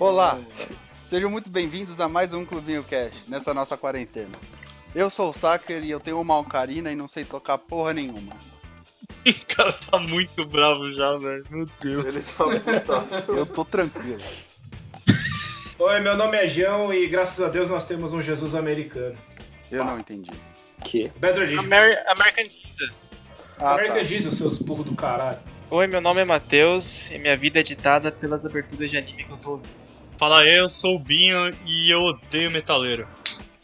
Olá, sejam muito bem-vindos a mais um Clubinho Cash, nessa nossa quarentena. Eu sou o Sacker e eu tenho uma alcarina e não sei tocar porra nenhuma. O cara tá muito bravo já, velho. Meu Deus. Ele tá putaço. Eu tô tranquilo. Oi, meu nome é João e graças a Deus nós temos um Jesus americano. Eu não entendi. Que? Religion. Ameri American Jesus. Ah, American tá. Jesus, seus burros do caralho. Oi, meu nome é Matheus e minha vida é ditada pelas aberturas de anime que eu tô ouvindo. Fala aí, eu sou o Binho e eu odeio metaleiro.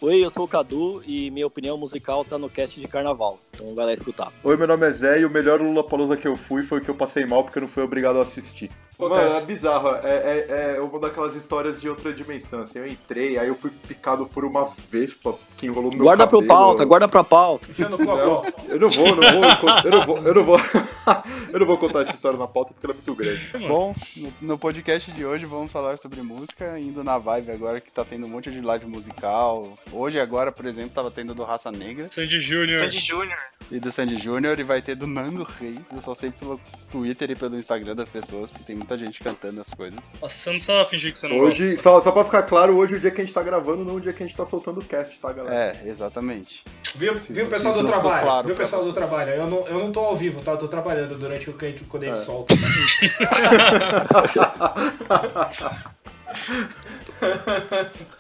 Oi, eu sou o Cadu e minha opinião musical tá no cast de carnaval. Então vai lá escutar. Oi, meu nome é Zé e o melhor Lula Palusa que eu fui foi o que eu passei mal porque eu não fui obrigado a assistir. Mano, é bizarro. É, é, é uma daquelas histórias de outra dimensão. Assim, eu entrei, aí eu fui picado por uma vespa que enrolou no meu guarda cabelo. pro pauta, guarda pra pauta. No Não, cocó. eu não vou, eu não vou, eu não vou, eu não vou, eu não vou contar essa história na pauta porque ela é muito grande. Bom, no, podcast de hoje vamos falar sobre música, indo na vibe agora que tá tendo um monte de live musical. Hoje, agora, por exemplo, tava tendo do Raça Negra Sandy Júnior. Sandy Júnior. e do Sandy Júnior e vai ter do Nando Reis. Eu só sei pelo Twitter e pelo Instagram das pessoas, porque tem muita gente cantando as coisas. Nossa, você não precisa fingir que você não Hoje, gosta. só, só pra ficar claro, hoje é o dia que a gente tá gravando, não o dia que a gente tá soltando o cast, tá, galera? É, exatamente. Viu, viu o pessoal do trabalho? claro viu o pessoal você. do trabalho? Eu não, eu não tô ao vivo, tá? Eu tô trabalhando durante o que gente, quando a gente É. solta.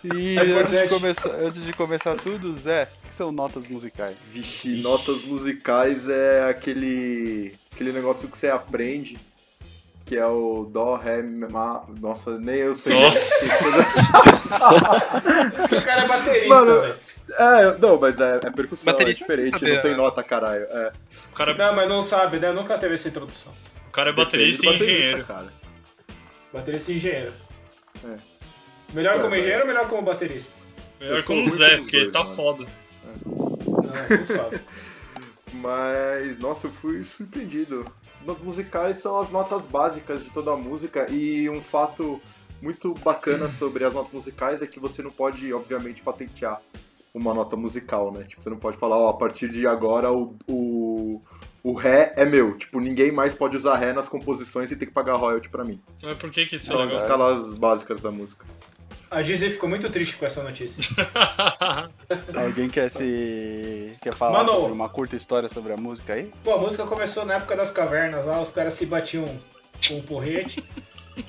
E É antes, de começar, antes de começar tudo, Zé, o que são notas musicais? Vixe, notas musicais é aquele aquele negócio que você aprende, que é o dó, ré, mi, má. Nossa, nem eu sei. o cara é baterista, Mano, velho. É, não, mas é, é percussão, Baterista é diferente, não tem né? nota, caralho. É. O cara, Não, mas não sabe, né? Nunca teve essa introdução. o cara é baterista do e baterista, engenheiro. cara. Baterista e engenheiro. É. Melhor É, como é. engenheiro ou melhor como baterista? Melhor como Zé, porque ele dois, tá mano. foda. Não, não sabe. Mas, nossa, eu fui surpreendido. Notas musicais são as notas básicas de toda a música e um fato muito bacana sobre as notas musicais é que você não pode, obviamente, patentear uma nota musical, né? Tipo, você não pode falar, ó, a partir de agora o, o, o Ré é meu. Tipo, ninguém mais pode usar Ré nas composições e tem que pagar royalty pra mim. Mas por que que isso é São as legal? escalas básicas da música. A Disney ficou muito triste com essa notícia. Alguém quer se. quer falar Mano. sobre uma curta história sobre a música aí? Pô, a música começou na época das cavernas lá, os caras se batiam com um porrete.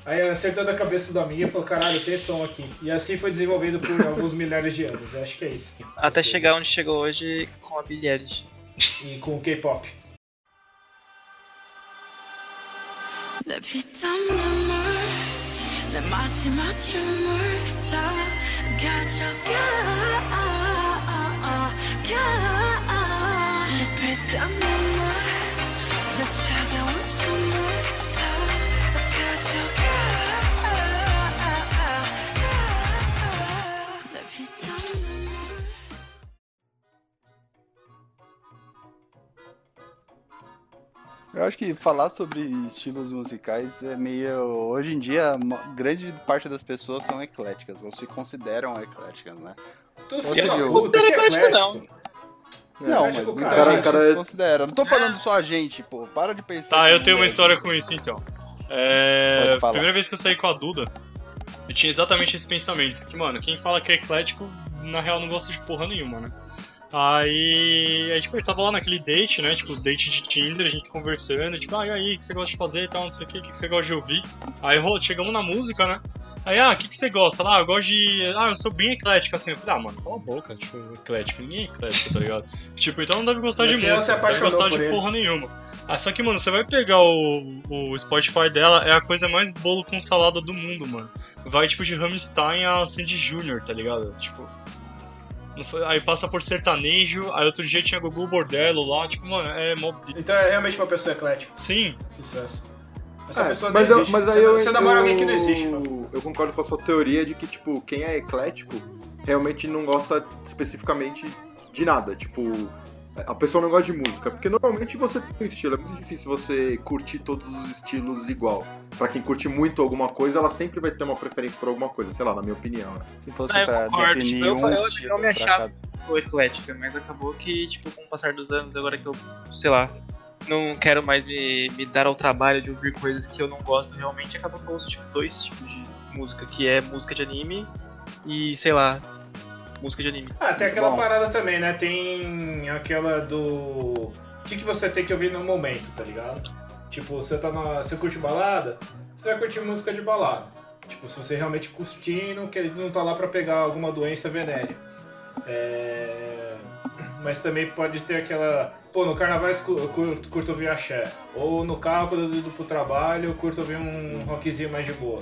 Aí acertou da cabeça do amigo e falou, caralho, tem som aqui. E assim foi desenvolvido por alguns milhares de anos. Eu acho que é isso. Essas Até coisas. chegar onde chegou hoje com a Billie Eilish. E com o K-pop. 내 피땀눈물 내 마지막 춤을 다 가져가 acho que falar sobre estilos musicais é meio. Hoje em dia, grande parte das pessoas são ecléticas, ou se consideram ecléticas, né? Tu seja, puta, considera que eclético, eclético. Não, mas muita cara. gente Cara, se cara, considera. Não tô falando só a gente, pô. Para de pensar. Tá, eu tenho uma é- história com isso então. É. Primeira vez que eu saí com a Duda, eu tinha exatamente esse pensamento. Que, mano, quem fala que é eclético, na real não gosta de porra nenhuma, né? Aí, tipo, eu tava lá naquele date, né? Tipo, date de Tinder, a gente conversando, tipo, ah, e aí, o que você gosta de fazer e tal, não sei o que, o que você gosta de ouvir. Aí chegamos na música, né? Aí, ah, o que, que você gosta? Lá, eu gosto de. Ah, eu sou bem eclético, assim. Eu falei, ah, mano, cala a boca, tipo, eclético. Ninguém é eclético, tá ligado? tipo, então não deve gostar de se música, não deve gostar de ele. porra nenhuma. Ah, só que, mano, você vai pegar o, o Spotify dela, é a coisa mais bolo com salada do mundo, mano. Vai, tipo, de Rammstein a Sandy Júnior, tá ligado? Tipo. Aí passa por sertanejo, aí outro dia tinha Gugu Bordello lá, tipo, mano, é mó. Então é realmente uma pessoa eclética. Sim, Sucesso. Essa É, pessoa mas, não eu, mas você, aí eu, você namora eu, alguém que não existe, mano. eu concordo com a sua teoria de que, tipo, quem é eclético realmente não gosta especificamente de nada. Tipo, a pessoa não gosta de música. Porque normalmente você tem um estilo. É muito difícil você curtir todos os estilos igual. Pra quem curte muito alguma coisa, ela sempre vai ter uma preferência por alguma coisa. Sei lá, na minha opinião, né? Se fosse Ah, eu pra concordo, definir tipo, eu- um eu- estilo eu me achava- cada- eclética, mas acabou que, tipo, com o passar dos anos, agora que eu, sei lá, não quero mais me, me dar ao trabalho de ouvir coisas que eu não gosto realmente, acaba que eu ouço tipo, dois tipos de música, que é música de anime e, sei lá, música de anime. Ah, tem aquela Bom. parada também, né? Tem aquela do. O que, que você tem que ouvir no momento, tá ligado? Tipo, você tá na. Você curte balada, você vai curtir música de balada. Tipo, se você realmente curtir, não, quer, não tá lá pra pegar alguma doença venérea. É... Mas também pode ter aquela. Pô, no carnaval eu curto, curto ouvir axé. Ou no carro, quando eu indo pro trabalho, eu curto ouvir um rockzinho mais de boa.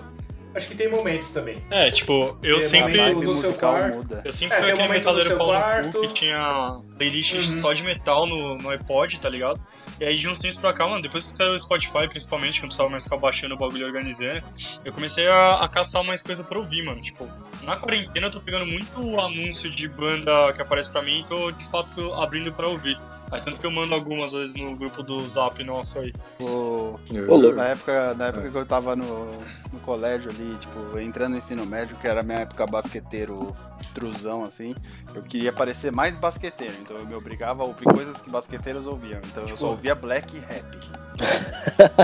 Acho que tem momentos também. É, tipo, eu Tem sempre. no seu quarto. muda. Eu sempre É, fui aquele metaleiro no cu que tinha playlist Uhum. só de metal no, no iPod, tá ligado? E aí de uns tempos pra cá, mano, depois que saiu o Spotify, principalmente, que eu não precisava mais ficar baixando o bagulho e organizando, eu comecei a, a caçar mais coisa pra ouvir, mano. Tipo, na quarentena eu tô pegando muito anúncio de banda que aparece pra mim e tô de fato abrindo pra ouvir. Aí tanto que eu mando algumas vezes no grupo do Zap nosso aí. O- louco. Na época, na época que eu tava no, no colégio ali, tipo, entrando no ensino médio, que era minha época basqueteiro truzão, assim, eu queria parecer mais basqueteiro, então eu me obrigava a ouvir coisas que basqueteiros ouviam. Então eu só ouvia black e rap.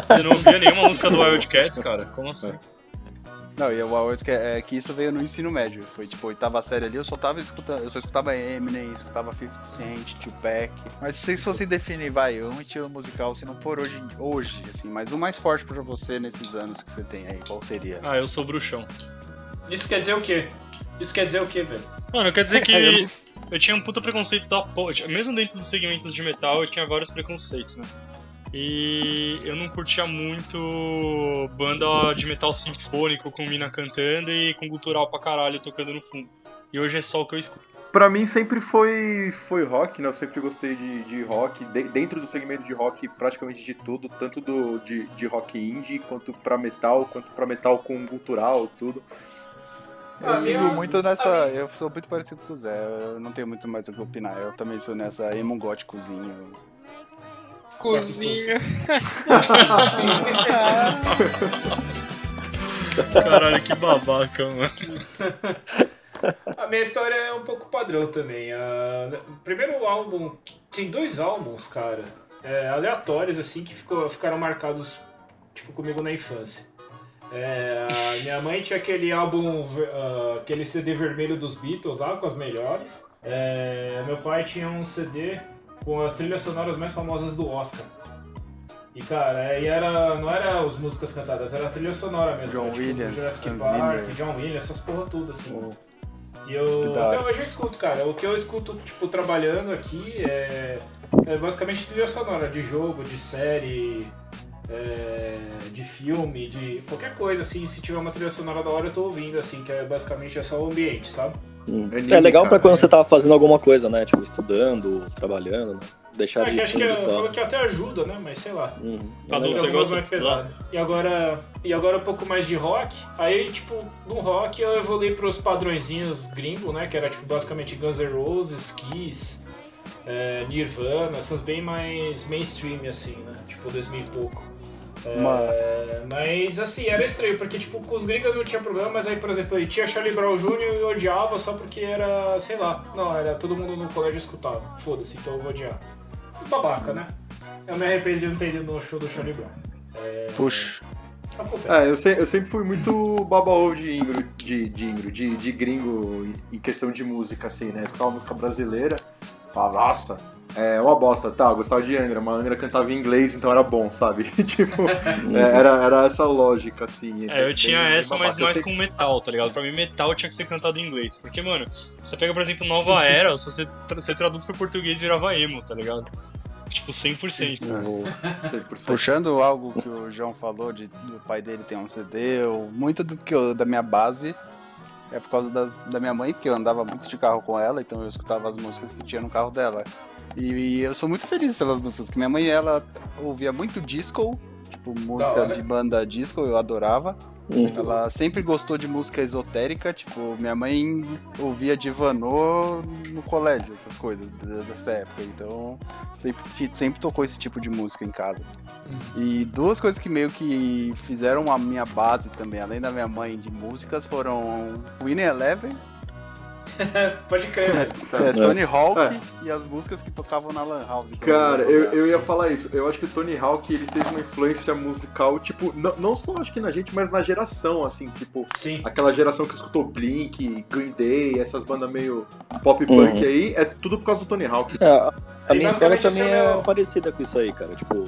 Você não ouvia nenhuma música do Wildcats, cara? Como assim? Não, e o Wild que, é que isso veio no ensino médio. Foi tipo, oitava série ali, eu só tava escutando, eu só escutava Eminem, escutava 50 Cent, Tupac. Mas se fosse definir, vai, um estilo musical, se não for hoje, Hoje, assim, mas o mais forte pra você nesses anos que você tem aí, qual seria? Ah, eu sou bruxão. Isso quer dizer o quê? Isso quer dizer o quê, velho? Mano, quer dizer que Eu eu tinha um puta preconceito da porra. Mesmo dentro dos segmentos de metal, eu tinha vários preconceitos, né? E eu não curtia muito banda de metal sinfônico com mina cantando e com gutural pra caralho tocando no fundo. E hoje é só o que eu escuto. Pra mim sempre foi, foi rock, né? Eu sempre gostei de, de rock. De- dentro do segmento de rock, praticamente de tudo. Tanto do, de, de rock indie, quanto pra metal, quanto pra metal com cultural, tudo. Eu Ah, sigo minha- muito nessa. Eu sou muito parecido com o Zé. Eu não tenho muito mais o que opinar. Eu também sou nessa emo góticozinho. Cozinha. Caralho, que babaca, mano. A minha história é um pouco padrão também. Ah, primeiro álbum. Tem dois álbuns, cara, é, aleatórios, assim, que ficou- ficaram marcados tipo, comigo na infância. É, a minha mãe tinha aquele álbum, ah, aquele CD vermelho dos Beatles lá, com as melhores. É, meu pai tinha um CD com as trilhas sonoras mais famosas do Oscar. E cara, aí era, não era as músicas cantadas, era a trilha sonora mesmo. John né? Tipo, Williams, Jurassic Hans Park, Zimmer. John Williams, essas porra tudo, assim. O- E eu até hoje eu escuto, cara. O que eu escuto, tipo, trabalhando aqui é, é basicamente trilha sonora de jogo, de série, é, de filme, de qualquer coisa, assim. Se tiver uma trilha sonora da hora, eu tô ouvindo, assim, que é basicamente é só o ambiente, sabe? Hum. Anime, É legal pra cara. quando você tá fazendo alguma coisa, né? Tipo, estudando, trabalhando, né? Deixar É, de que acho que fundo eu só. falo que até ajuda, né? Mas sei lá. Uhum. Tá É você Algumas gosta mais pesado. E agora, e agora um pouco mais de rock. Aí, tipo, no rock eu evoluí pros padrõezinhos gringo, né? Que era, tipo, basicamente Guns N' Roses, Kiss, é, Nirvana, essas bem mais mainstream, assim, né? Tipo, 2000 e pouco. É, Uma- Mas, assim, era estranho, porque, tipo, com os gringos não tinha problema, mas aí, por exemplo, aí tinha Charlie Brown Jr. e eu odiava só porque era, sei lá, não, era todo mundo no colégio escutava. Foda-se, então eu vou odiar. Babaca, né? Eu me arrependi de não ter ido no show do Charlie Brown. É, Puxa. acontece. É, eu, se- eu sempre fui muito baba-ovo de ingro, de, de, ingro, de, de gringo em questão de música, assim, né? Escutava música brasileira, falava, nossa, é uma bosta, tá, eu gostava de Angra, mas Angra cantava em inglês, então era bom, sabe? tipo, é, era, era essa lógica, assim. É, eu bem- tinha bem essa, mas babaca. Eu mais sempre- com metal, tá ligado? Pra mim, metal tinha que ser cantado em inglês. Porque, mano, você pega, por exemplo, Nova Era, se você, tra- você traduz pro português, virava emo, tá ligado? Tipo, 100%. É, 100%. Puxando algo que o João falou de do pai dele ter um CD, eu- muito do que eu, da minha base é por causa das- da minha mãe, porque eu andava muito de carro com ela, então eu escutava as músicas que tinha no carro dela. E, e eu sou muito feliz pelas músicas, que minha mãe ela ouvia muito disco, tipo música de banda disco, eu adorava. Uhum. Ela sempre gostou de música esotérica, tipo, minha mãe ouvia Divanô no colégio, essas coisas dessa época, então sempre, sempre tocou esse tipo de música em casa. E duas coisas que meio que fizeram a minha base também, além da minha mãe de músicas, foram Winnie Eleven Pode crer. É, Tony Hawk É. e as músicas que tocavam na Lan House. Cara, eu, eu ia falar isso. Eu acho que o Tony Hawk ele teve uma influência musical, tipo, não, não só acho que na gente, mas na geração, assim, tipo, Sim. aquela geração que escutou Blink, Green Day, essas bandas meio pop punk Uhum. aí, é tudo por causa do Tony Hawk. É, a- minha história basicamente também é é meu- parecida com isso aí, cara. Tipo,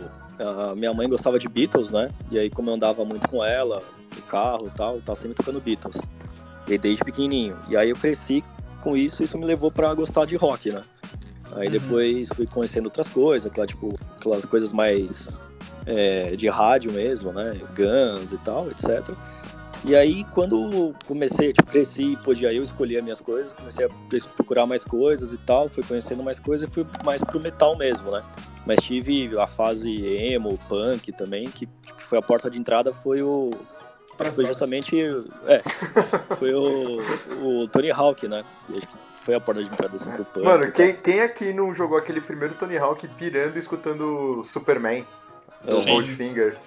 a minha mãe gostava de Beatles, né? E aí, como eu andava muito com ela, no carro e tal, tava sempre tocando Beatles. E desde pequenininho. E aí eu cresci com isso, isso me levou pra gostar de rock, né? Aí Uhum. depois fui conhecendo outras coisas, aquela, tipo, aquelas coisas mais é, de rádio mesmo, né? Guns e tal, etc. E aí, quando comecei, tipo, cresci podia eu escolher as minhas coisas, comecei a procurar mais coisas e tal, fui conhecendo mais coisas e fui mais pro metal mesmo, né? Mas tive a fase emo, punk também, que, que foi a porta de entrada, foi o... Pras foi justamente... É, foi o, o Tony Hawk, né? Que acho que foi a porta de entrada assim, pro punk. Mano, quem, quem aqui não jogou aquele primeiro Tony Hawk pirando e escutando Superman? Do Sim. Goldfinger.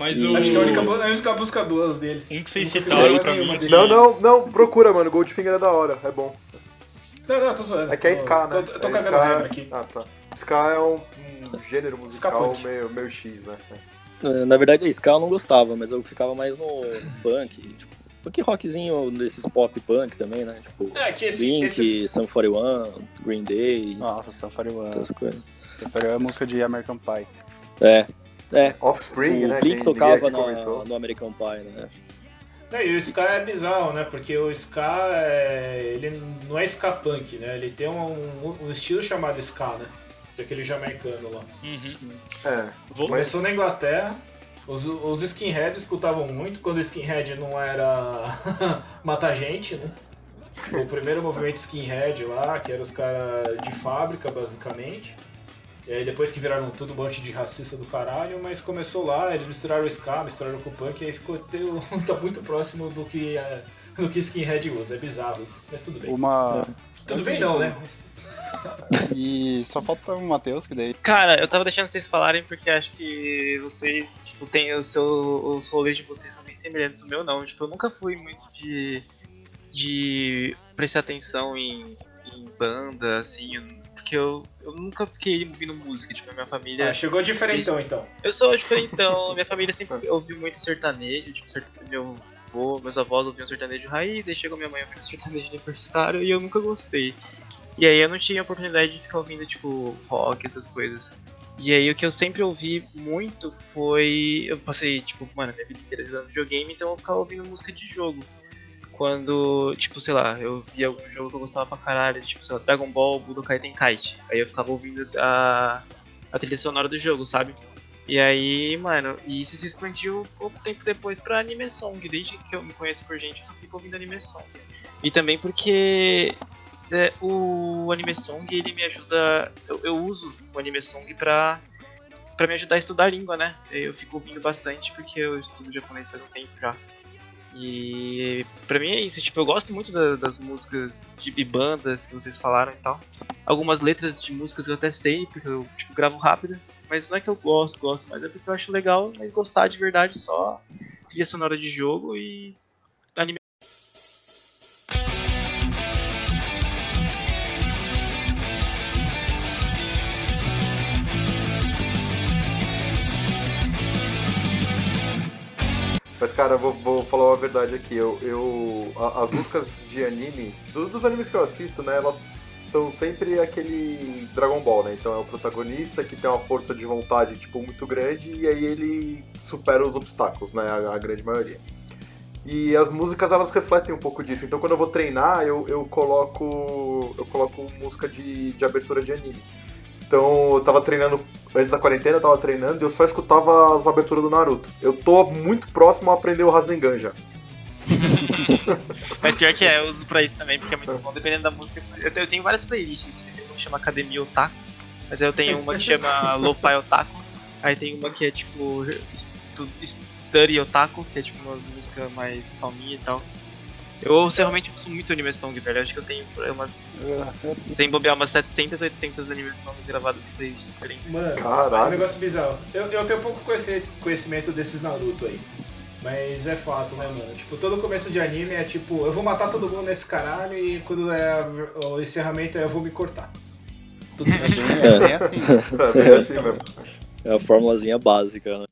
Mas o. Acho que é a única, bu- a única música boa deles. Um que vocês citaram pra mim. deles. Não, não, não, procura, mano. Goldfinger é da hora, é bom. Não, não, tô zoando. É que é Ska, né? Tô, tô É cagando ska- regra aqui. Ah, tá. Ska é um, um gênero musical meio, meio X, né? Eh, Na verdade, Ska eu não gostava, mas eu ficava mais no punk, tipo, punk rockzinho desses pop punk também, né? Tipo, É, que esse, Blink, esses... Sum 41, Green Day, Nossa, Safari One. essas coisas. Safari One é música de American Pie. É, é. Offspring, o né? Blink que tocava na- comentou. no American Pie, né? É, e o Ska é bizarro, né? Porque o Ska, é... ele não é Ska punk, né? Ele tem um, um, estilo chamado Ska, né? Daquele jamaicano lá. Uhum. É. Mas- Começou na Inglaterra. Os, os skinheads escutavam muito quando o skinhead não era matar gente, né? O primeiro movimento skinhead lá, que eram os caras de fábrica, basicamente. E aí depois que viraram tudo um monte de racista do caralho, mas começou lá, eles misturaram o ska, misturaram com o punk, e aí ficou teu- tá muito próximo do que, é, do que skinhead usa. É bizarro isso, mas tudo bem. Uma. Tudo bem não, né? E só falta o Matheus, que daí. Cara, eu tava deixando vocês falarem porque acho que vocês, tipo, tem o seu, os rolês de vocês são bem semelhantes. O meu não. Tipo, eu nunca fui muito de, de prestar atenção em, em banda, assim, eu- porque eu, eu nunca fiquei ouvindo música, tipo, a minha família. Ah, chegou diferentão então. Eu sou diferentão, minha família sempre ouviu muito sertanejo, tipo, sertanejo, meu avô, meus avós ouviam sertanejo raiz, aí chegou minha mãe ouvindo sertanejo universitário e eu nunca gostei. E aí eu não tinha oportunidade de ficar ouvindo, tipo, rock, essas coisas. E aí o que eu sempre ouvi muito foi. Eu passei, tipo, mano, minha vida inteira jogando videogame, então eu ficava ouvindo música de jogo. Quando, tipo, sei lá, eu via algum jogo que eu gostava pra caralho, tipo, sei lá, Dragon Ball, Budokai Tenkaichi. Aí eu ficava ouvindo a, a trilha sonora do jogo, sabe? E aí, mano, isso se expandiu pouco tempo depois pra anime song. Desde que eu me conheço por gente, eu só fico ouvindo anime song. E também porque é, o anime song, ele me ajuda. Eu, eu uso o anime song pra, pra me ajudar a estudar a língua, né? Eu fico ouvindo bastante porque eu estudo japonês faz um tempo já. E pra mim é isso, tipo, eu gosto muito da- das músicas de bandas que vocês falaram e tal. Algumas letras de músicas eu até sei, porque eu tipo, gravo rápido. Mas não é que eu gosto, gosto, mas é porque eu acho legal, mas gostar de verdade só trilha sonora de jogo e Mas, cara, vou, vou falar a verdade aqui. Eu, eu a- as músicas de anime, do- dos animes que eu assisto, né, elas são sempre aquele Dragon Ball, né? Então é o protagonista que tem uma força de vontade, tipo, muito grande e aí ele supera os obstáculos, né? A, a grande maioria. E as músicas, elas refletem um pouco disso. Então quando eu vou treinar, eu, eu coloco eu coloco música de, de abertura de anime. Então eu tava treinando, antes da quarentena eu tava treinando e eu só escutava as aberturas do Naruto. Eu tô muito próximo a aprender o Rasengan já. Mas pior que é, eu uso pra isso também, porque é muito bom, dependendo da música. Eu tenho, eu tenho várias playlists, tem uma que chama Academia Otaku, mas aí eu tenho uma que chama Lo-Fi Otaku, aí tem uma que é tipo Study Otaku, que é tipo umas músicas mais calminha e tal. Eu realmente uso muito anime song, velho. Eu acho que eu tenho umas. Sem bobear, umas 700, 800 anime songs gravadas em playlists diferentes. Mano, é um Caralho. negócio bizarro. Eu, eu tenho pouco conhecimento desses Naruto aí. Mas é fato, né, mano? Tipo, todo começo de anime é tipo, eu vou matar todo mundo nesse caralho e quando é o encerramento é eu vou me cortar. Tudo bem. É bem assim. É bem assim mesmo. É a formulazinha básica, né?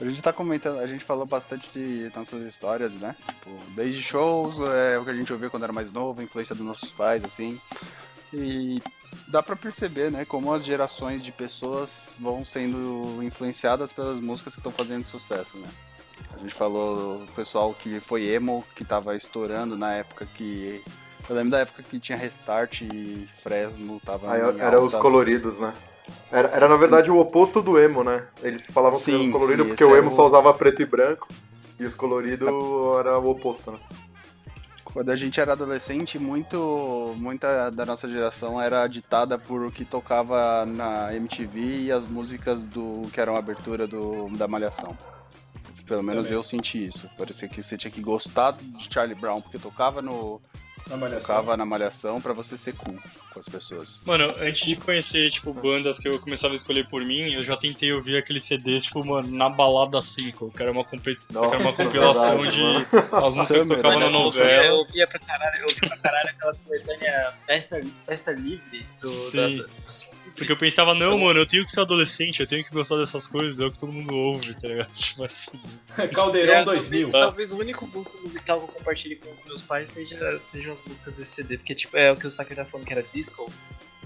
A gente tá comentando, a gente falou bastante de nossas histórias, né? Tipo, desde shows, é o que a gente ouvia quando era mais novo, a influência dos nossos pais, assim. E dá pra perceber, né, como as gerações de pessoas vão sendo influenciadas pelas músicas que estão fazendo sucesso, né? A gente falou do pessoal que foi emo, que tava estourando na época que. Eu lembro da época que tinha Restart e Fresno tava. Em era os alta. coloridos, né? Era, era na verdade o oposto do emo, né? Eles falavam que Sim, era colorido sim, porque o é emo o- só usava preto e branco e os coloridos era o oposto, né? Quando a gente era adolescente, muito, muita da nossa geração era ditada por o que tocava na MTV e as músicas do que eram a abertura do, da Malhação. Pelo menos Também. eu senti isso. Parecia que você tinha que gostar de Charlie Brown, porque tocava no Na malhação. tocava na Malhação pra você ser cool com as pessoas. Mano, antes de conhecer, tipo, bandas que eu começava a escolher por mim, eu já tentei ouvir aqueles CDs, tipo, mano, na balada 5, que era uma, competi- que era uma Nossa, compilação verdade, de mano. as músicas que tocavam na eu, ouvia, novela. eu ouvia pra caralho, eu ouvia pra caralho aquela coletânea Festa, Festa Livre do, da, Sim. Porque eu pensava, não, mano, eu tenho que ser adolescente, eu tenho que gostar dessas coisas, é o que todo mundo ouve, tá ligado? Tipo, fuder. Caldeirão É, 2000. Talvez, talvez o único gosto musical que eu compartilhe com os meus pais seja, sejam as músicas desse CD, porque tipo, é o que o Sakura tá falando que era disco.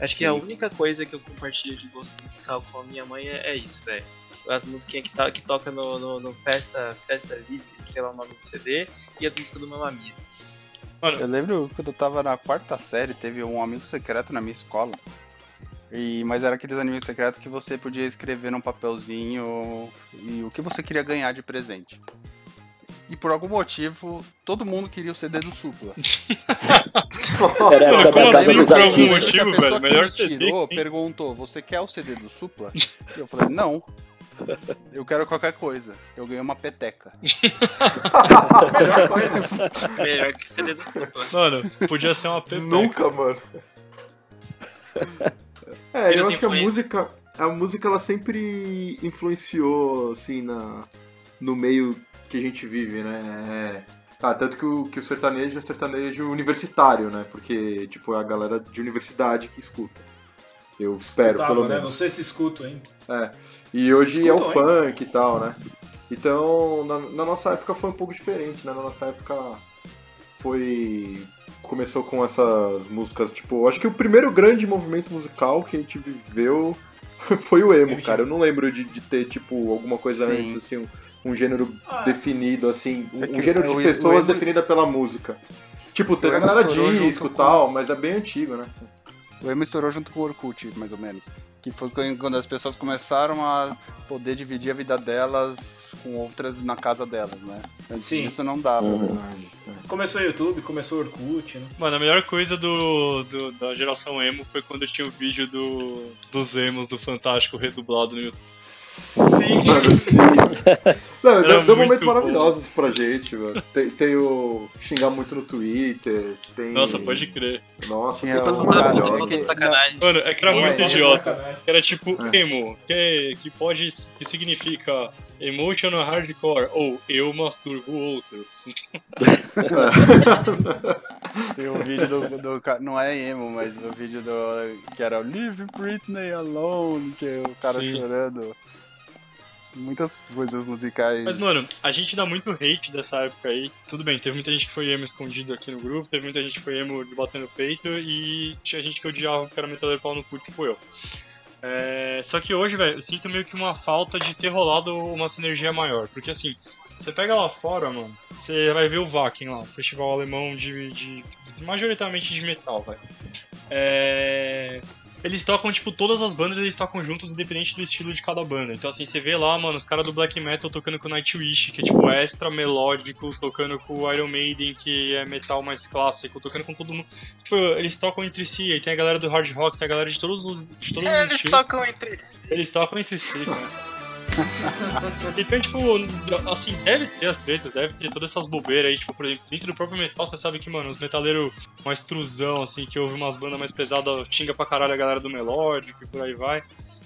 Acho que a única coisa que eu compartilho de gosto musical com a minha mãe é, é isso, velho. As musiquinhas que, tá, que toca no, no, no Festa, Festa Livre, que é lá o nome do CD, e as músicas do Mamma Mia. Eu lembro quando eu tava na quarta série, teve um amigo secreto na minha escola. E, mas era aqueles amigos secretos que você podia escrever num papelzinho e o que você queria ganhar de presente. E por algum motivo, todo mundo queria o CD do Supla. Era a como assim, por algum motivo? velho, que melhor me CD tirou que perguntou: Você quer o CD do Supla? E eu falei: Não. Eu quero qualquer coisa. Eu ganhei uma peteca. Melhor coisa. Melhor que o CD do Supla. Mano, podia ser uma pepeca. Nunca, mano. É, eu acho que a música, a música ela sempre influenciou assim na no meio que a gente vive, né? É, ah, tanto que o, que o sertanejo é sertanejo universitário, né? Porque tipo é a galera de universidade que escuta. Eu espero, Tava, pelo né? Não menos. sei se escuto ainda. E hoje é o Escutam, funk e tal, né? Então, na, na nossa época foi um pouco diferente, né? Na nossa época foi. Começou com essas músicas, tipo, acho que o primeiro grande movimento musical que a gente viveu foi o emo, MTV. cara. Eu não lembro de, de ter, tipo, alguma coisa Sim. antes, assim, um, um gênero Ah. definido, assim, um, É que um gênero de o- o pessoas emo- definida pela música. Tipo, teve a emo galera disco e tal, mas é bem antigo, né? O emo estourou junto com o Orkut, mais ou menos. Que foi quando as pessoas começaram a poder dividir a vida delas com outras na casa delas, né? Antes Sim. disso não dava. Uhum. Verdade. Começou o YouTube, começou o Orkut, né? Mano, a melhor coisa do, do- da geração emo foi quando tinha o vídeo do, dos emos do Fantástico redublado no YouTube. Sim. Mano, sim. Não, deu, deu momentos bom. maravilhosos pra gente, mano. Tem, tem o xingar muito no Twitter, tem... Nossa, pode crer. Nossa, tem coisas é maravilhosas. sacanagem. Mano, é que era muito é. De idiota. Que era tipo É. emo, que, que pode. que significa emotional hardcore, ou eu masturbo outros. Tem o vídeo do, do Não é emo, mas o vídeo do. Que era o Leave Britney Alone, que é o cara Sim. chorando. Muitas coisas musicais. Mas, mano, a gente dá muito hate dessa época aí. Tudo bem, teve muita gente que foi emo escondido aqui no grupo, teve muita gente que foi emo de bater no peito, e tinha gente que odiava que era metaleiro pau no cu, tipo eu. É, Só que hoje, velho, eu sinto meio que uma falta de ter rolado uma sinergia maior. Porque assim, você pega lá fora, mano, você vai ver o Wacken lá, o festival alemão de, de majoritariamente de metal, velho. É... eles tocam, tipo, todas as bandas eles tocam juntos, independente do estilo de cada banda. Então, assim, você vê lá, mano, os caras do Black Metal tocando com Nightwish, que é, tipo, extra melódico, tocando com o Iron Maiden, que é metal mais clássico, tocando com todo mundo. Tipo, eles tocam entre si, aí tem a galera do hard rock, tem a galera de todos os, de todos os Eles estilos. tocam entre si. Eles tocam entre si, cara. então, tipo, assim, deve ter as tretas, deve ter todas essas bobeiras aí, tipo, por exemplo, dentro do próprio metal, você sabe que, mano, os metaleiros mais truzão, assim, que ouve umas bandas mais pesadas, xinga pra caralho a galera do melódico e por aí vai.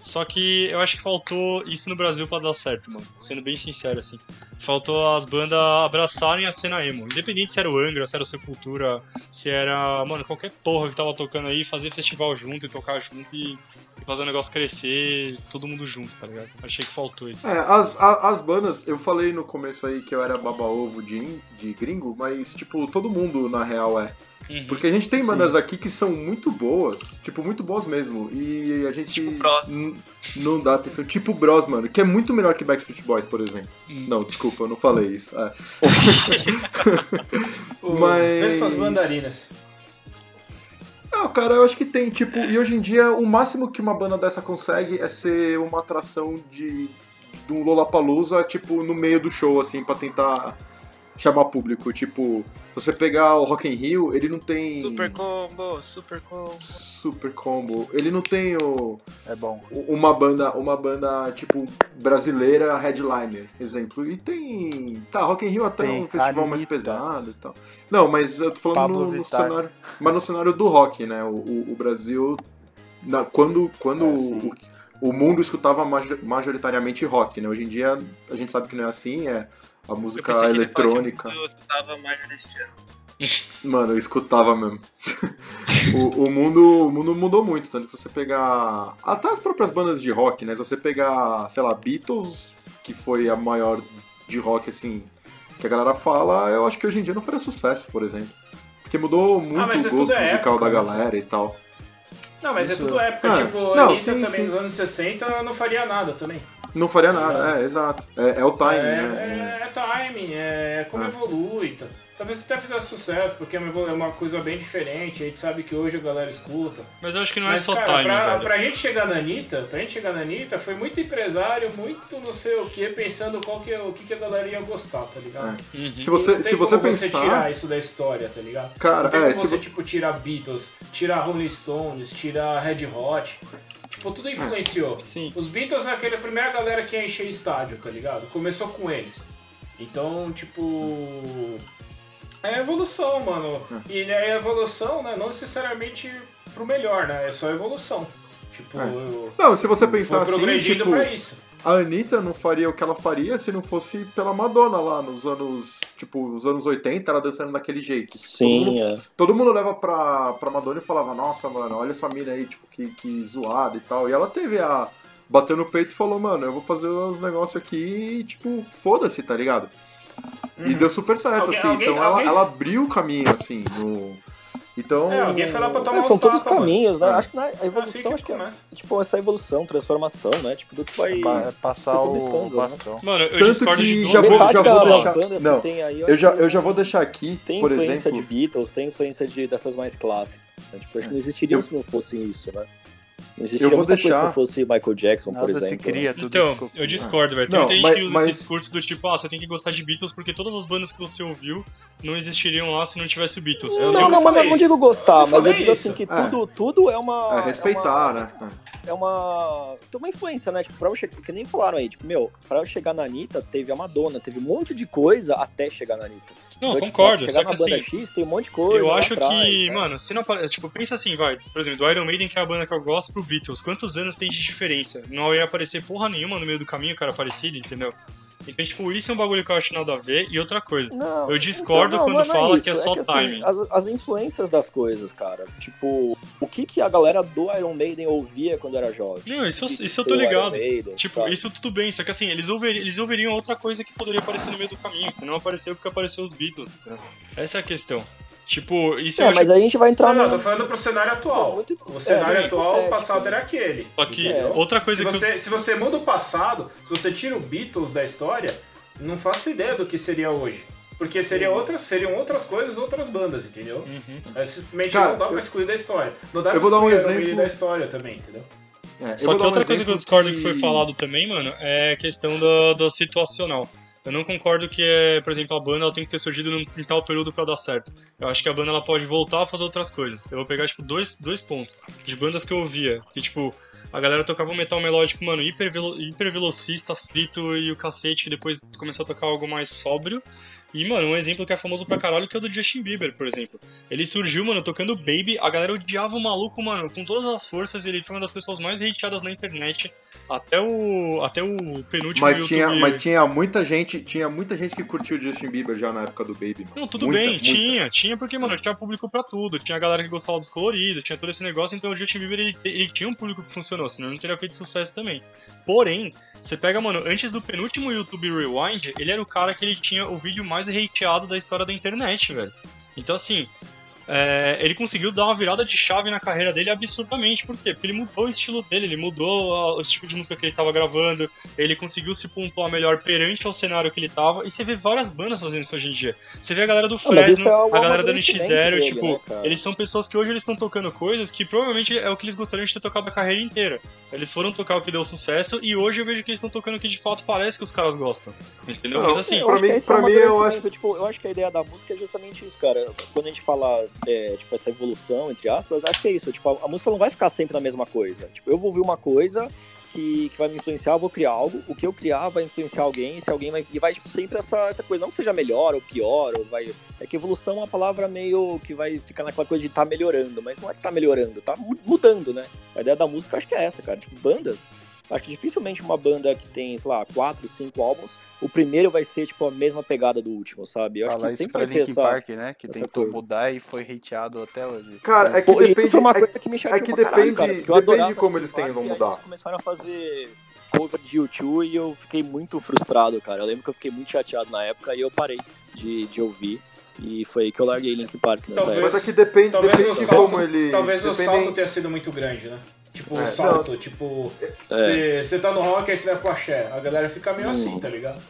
Só que eu acho que faltou isso no Brasil pra dar certo, mano. Sendo bem sincero, assim. Faltou as bandas abraçarem a cena emo. Independente se era o Angra, se era o Sepultura, se era, mano, qualquer porra que tava tocando aí, fazer festival junto e tocar junto e, e fazer o negócio crescer, todo mundo junto, tá ligado? Achei que faltou isso. É, as, a- as bandas, eu falei no começo aí que eu era baba-ovo de, de gringo, mas, tipo, todo mundo na real é. Uhum. Porque a gente tem bandas aqui que são muito boas, tipo, muito boas mesmo. E a gente Tipo Bros. não dá atenção. Tipo Bros, mano, que é muito melhor que Backstreet Boys, por exemplo. Hum. Não, desculpa, eu não falei isso. É. Mas- Vespas Mandarinas. Não, cara, eu acho que tem, tipo, e hoje em dia o máximo que uma banda dessa consegue é ser uma atração de, de um Lollapalooza, tipo, no meio do show, assim, pra tentar chamar público. Tipo, se você pegar o Rock in Rio, ele não tem Super combo, super combo. super combo, ele não tem o, É bom. uma banda, uma banda, tipo, brasileira headliner, exemplo. E tem, tá, Rock in Rio até é Tem um festival mais pesado e tal. Não, mas eu tô falando no, no cenário, mas no cenário do rock, né? O, o- o Brasil, na- quando, quando É, o, o mundo escutava major- majoritariamente rock, né? Hoje em dia a gente sabe que não é assim, é a Eu música falava eletrônica. que Eu escutava mais neste ano. Mano, eu escutava mesmo. o, o mundo, o mundo mudou muito, tanto que se você pegar. Até as próprias bandas de rock, né? Se você pegar, sei lá, Beatles, que foi a maior de rock, assim, que a galera fala, eu acho que hoje em dia não faria sucesso, por exemplo. Porque mudou muito mas é o gosto tudo musical época, da né? galera e tal. Não, mas é Isso- tudo época, Ah, tipo, não, Anitta sim, também sim. nos anos 60 não faria nada também. Não faria nada, é, exato. É, é o timing, é, né? é, é timing, é como Ah. evolui. Tá. Talvez até fizesse sucesso, porque é uma é uma coisa bem diferente, a gente sabe que hoje a galera escuta. Mas eu acho que não é Mas, só cara, timing, pra, velho. pra gente chegar na Anitta, pra gente chegar na Anitta, foi muito empresário, muito não sei o que, pensando qual que, é- o que, que a galera ia gostar, tá ligado? Uhum. Se você, não tem se você como pensar. tirar isso da história, tá ligado? Cara, não tem é, como se você, vo- tipo, tirar Beatles, tirar Rolling Stones, tirar Red Hot. Tipo, tudo influenciou. Sim. Os Beatles é aquela primeira galera que ia encher estádio, tá ligado? Começou com eles. Então, tipo. É evolução, mano. É. E é evolução, né? Não necessariamente pro melhor, né? É só evolução. Tipo, É. eu. Não, se você pensar assim, tipo. pra isso. A Anitta não faria o que ela faria se não fosse pela Madonna lá nos anos, tipo, os anos 80, ela dançando daquele jeito. Tipo, todo, Sim, mundo, é. todo mundo leva pra, pra Madonna e falava, nossa, mano, olha essa mina aí, tipo, que, que zoada e tal. E ela teve a. Bateu no peito e falou, mano, eu vou fazer uns negócios aqui e, tipo, foda-se, tá ligado? E deu super certo, Uhum. Alguém- assim. alguém- então ela, alguém- ela abriu o caminho, assim, no. Então. É, alguém foi lá pra tomar É, são todos mano. caminhos, né? É. Acho que na a É assim evolução, que acho que é, tipo, essa evolução, transformação, né? Tipo, do que vai... Pa- passar Tô o né? bastão. Mano, eu Tanto que já vou- já vou deixar- não, tem aí, Eu já, acho que eu já vou deixar aqui, Tem por influência exemplo. de Beatles, tem influência de, dessas mais clássicas. né? Tipo, acho que não existiriam Eu- se não fosse isso, né? Não Eu vou muita coisa deixar- se não fosse Michael Jackson, por exemplo. se né? cria, tudo Então, eu discordo, velho. Não, Tem mas- gente que usa mas- esse discurso do tipo, ah, você tem que gostar de Beatles porque todas as bandas que você ouviu não existiriam lá se não tivesse o Beatles. Eu Não, não não, mas eu não digo gostar, Eu não mas eu digo isso. assim que É. tudo, tudo é uma. É, respeitar, é uma, né? É. É uma. Tem uma influência, né? Tipo, pra eu chegar. Que nem falaram aí, tipo, meu, pra eu chegar na Anitta, teve a Madonna, teve um monte de coisa até chegar na Anitta. Não, Então, tipo, concordo, chegar só na que banda assim, X tem um monte de coisa. eu acho atrás, que, né? mano, se não tipo, pensa assim, vai, por exemplo, do Iron Maiden, que é a banda que eu gosto, pro Beatles, quantos anos tem de diferença? Não ia aparecer porra nenhuma no meio do caminho, cara parecido, entendeu? Então, tipo, isso é um bagulho que eu acho nada a ver. E outra coisa, Não, Eu discordo então, quando não é fala que é só assim, timing. as, as influências das coisas, cara. Tipo, o que que a galera do Iron Maiden ouvia quando era jovem? não, isso, que que isso eu foi tô ligado. Maiden, Tipo, sabe? isso tudo bem, só que assim, eles, ouvir, eles ouviriam outra coisa que poderia aparecer no meio do caminho, que não apareceu porque apareceu os Beatles, entendeu? Essa é a questão. Tipo, isso eu É, acho mas aí a gente vai entrar Não, não, no... tô falando pro cenário atual. Muito- O cenário é, atual, o passado era aquele. Só que É. outra coisa se, que eu... você, se você muda o passado, se você tira o Beatles da história, não faço ideia do que seria hoje. Porque seria outras, seriam outras coisas, outras bandas, entendeu? Uhum. É, simplesmente Cara, não dá pra eu- excluir da história. Não dá eu pra vou dar um exemplo- da história também, entendeu? É, eu Só vou que dar um outra coisa que eu discordo que... foi falado também, mano, é a questão do, do situacional. Eu não concordo que, é, por exemplo, a banda ela tem que ter surgido em tal período pra dar certo. Eu acho que a banda ela pode voltar a fazer outras coisas. Eu vou pegar, tipo, dois, dois pontos de bandas que eu ouvia. Que, tipo, a galera tocava um metal melódico, mano, hiper, hiper velocista, frito e o cacete, que depois começou a tocar algo mais sóbrio. E, mano, um exemplo que é famoso pra caralho que é o do Justin Bieber, por exemplo. Ele surgiu, mano, tocando Baby, a galera odiava o maluco, mano, com todas as forças, ele foi uma das pessoas mais hateadas na internet, até o até o penúltimo Mas YouTube. tinha, mas tinha muita gente, tinha muita gente que curtiu o Justin Bieber já na época do Baby, mano. Não, tudo Muita, bem, muita. tinha, tinha porque, mano, tinha público pra tudo, tinha a galera que gostava dos coloridos, tinha todo esse negócio, então o Justin Bieber, ele, ele tinha um público que funcionou, senão ele não teria feito sucesso também. Porém, você pega, mano, antes do penúltimo YouTube Rewind, ele era o cara que ele tinha o vídeo mais hateado da história da internet, velho. Então, assim, é, ele conseguiu dar uma virada de chave na carreira dele absurdamente. Por quê? Porque ele mudou o estilo dele, ele mudou a- o tipo de música que ele tava gravando, ele conseguiu se pontuar melhor perante ao cenário que ele tava, e você vê várias bandas fazendo isso hoje em dia. Você vê a galera do Fresno, é a galera da amadurecimento NX0, dele, tipo, né, eles são pessoas que hoje eles estão tocando coisas que provavelmente é o que eles gostariam de ter tocado a carreira inteira. Eles foram tocar o que deu sucesso, e hoje eu vejo que eles estão tocando o que de fato parece que os caras gostam. Entendeu? Não, Mas assim, Pra acho mim- é pra mim, eu amadurecimento, Tipo, eu acho que a ideia da música é justamente isso, cara. Quando a gente fala, é, tipo, essa evolução, entre aspas, acho que é isso. Tipo, a, a música não vai ficar sempre na mesma coisa. Tipo, eu vou ouvir uma coisa que, que vai me influenciar, eu vou criar algo. O que eu criar vai influenciar alguém, se alguém vai... E vai, tipo, sempre essa, essa coisa. Não que seja melhor ou pior, ou vai... É que evolução é uma palavra meio que vai ficar naquela coisa de tá melhorando. Mas não é que tá melhorando, tá mu- mudando, né? A ideia da música eu acho que é essa, cara. Tipo, bandas... Acho que dificilmente uma banda que tem, sei lá, quatro, cinco álbuns, o primeiro vai ser, tipo, a mesma pegada do último, sabe? Eu acho Fala que isso sempre pra vai ter Linkin essa... Park, né? Que tentou coisa. mudar e foi hateado até hoje. Cara, é que Pô, isso depende. uma é- coisa que me chateou é que pra caralho, depende- cara, depende de como eles tentam mudar. Eles começaram a fazer cover de YouTube e eu fiquei muito frustrado, cara. Eu lembro que eu fiquei muito chateado na época e eu parei de, de ouvir. E foi aí que eu larguei Linkin Park nessa Talvez-. Mas é que depende, Talvez depende o de salto, como eles. talvez o salto tenha sido muito grande, né? Tipo, É, o salto, tipo, você tá no rock, aí você vai pro axé. A galera fica meio assim, tá ligado?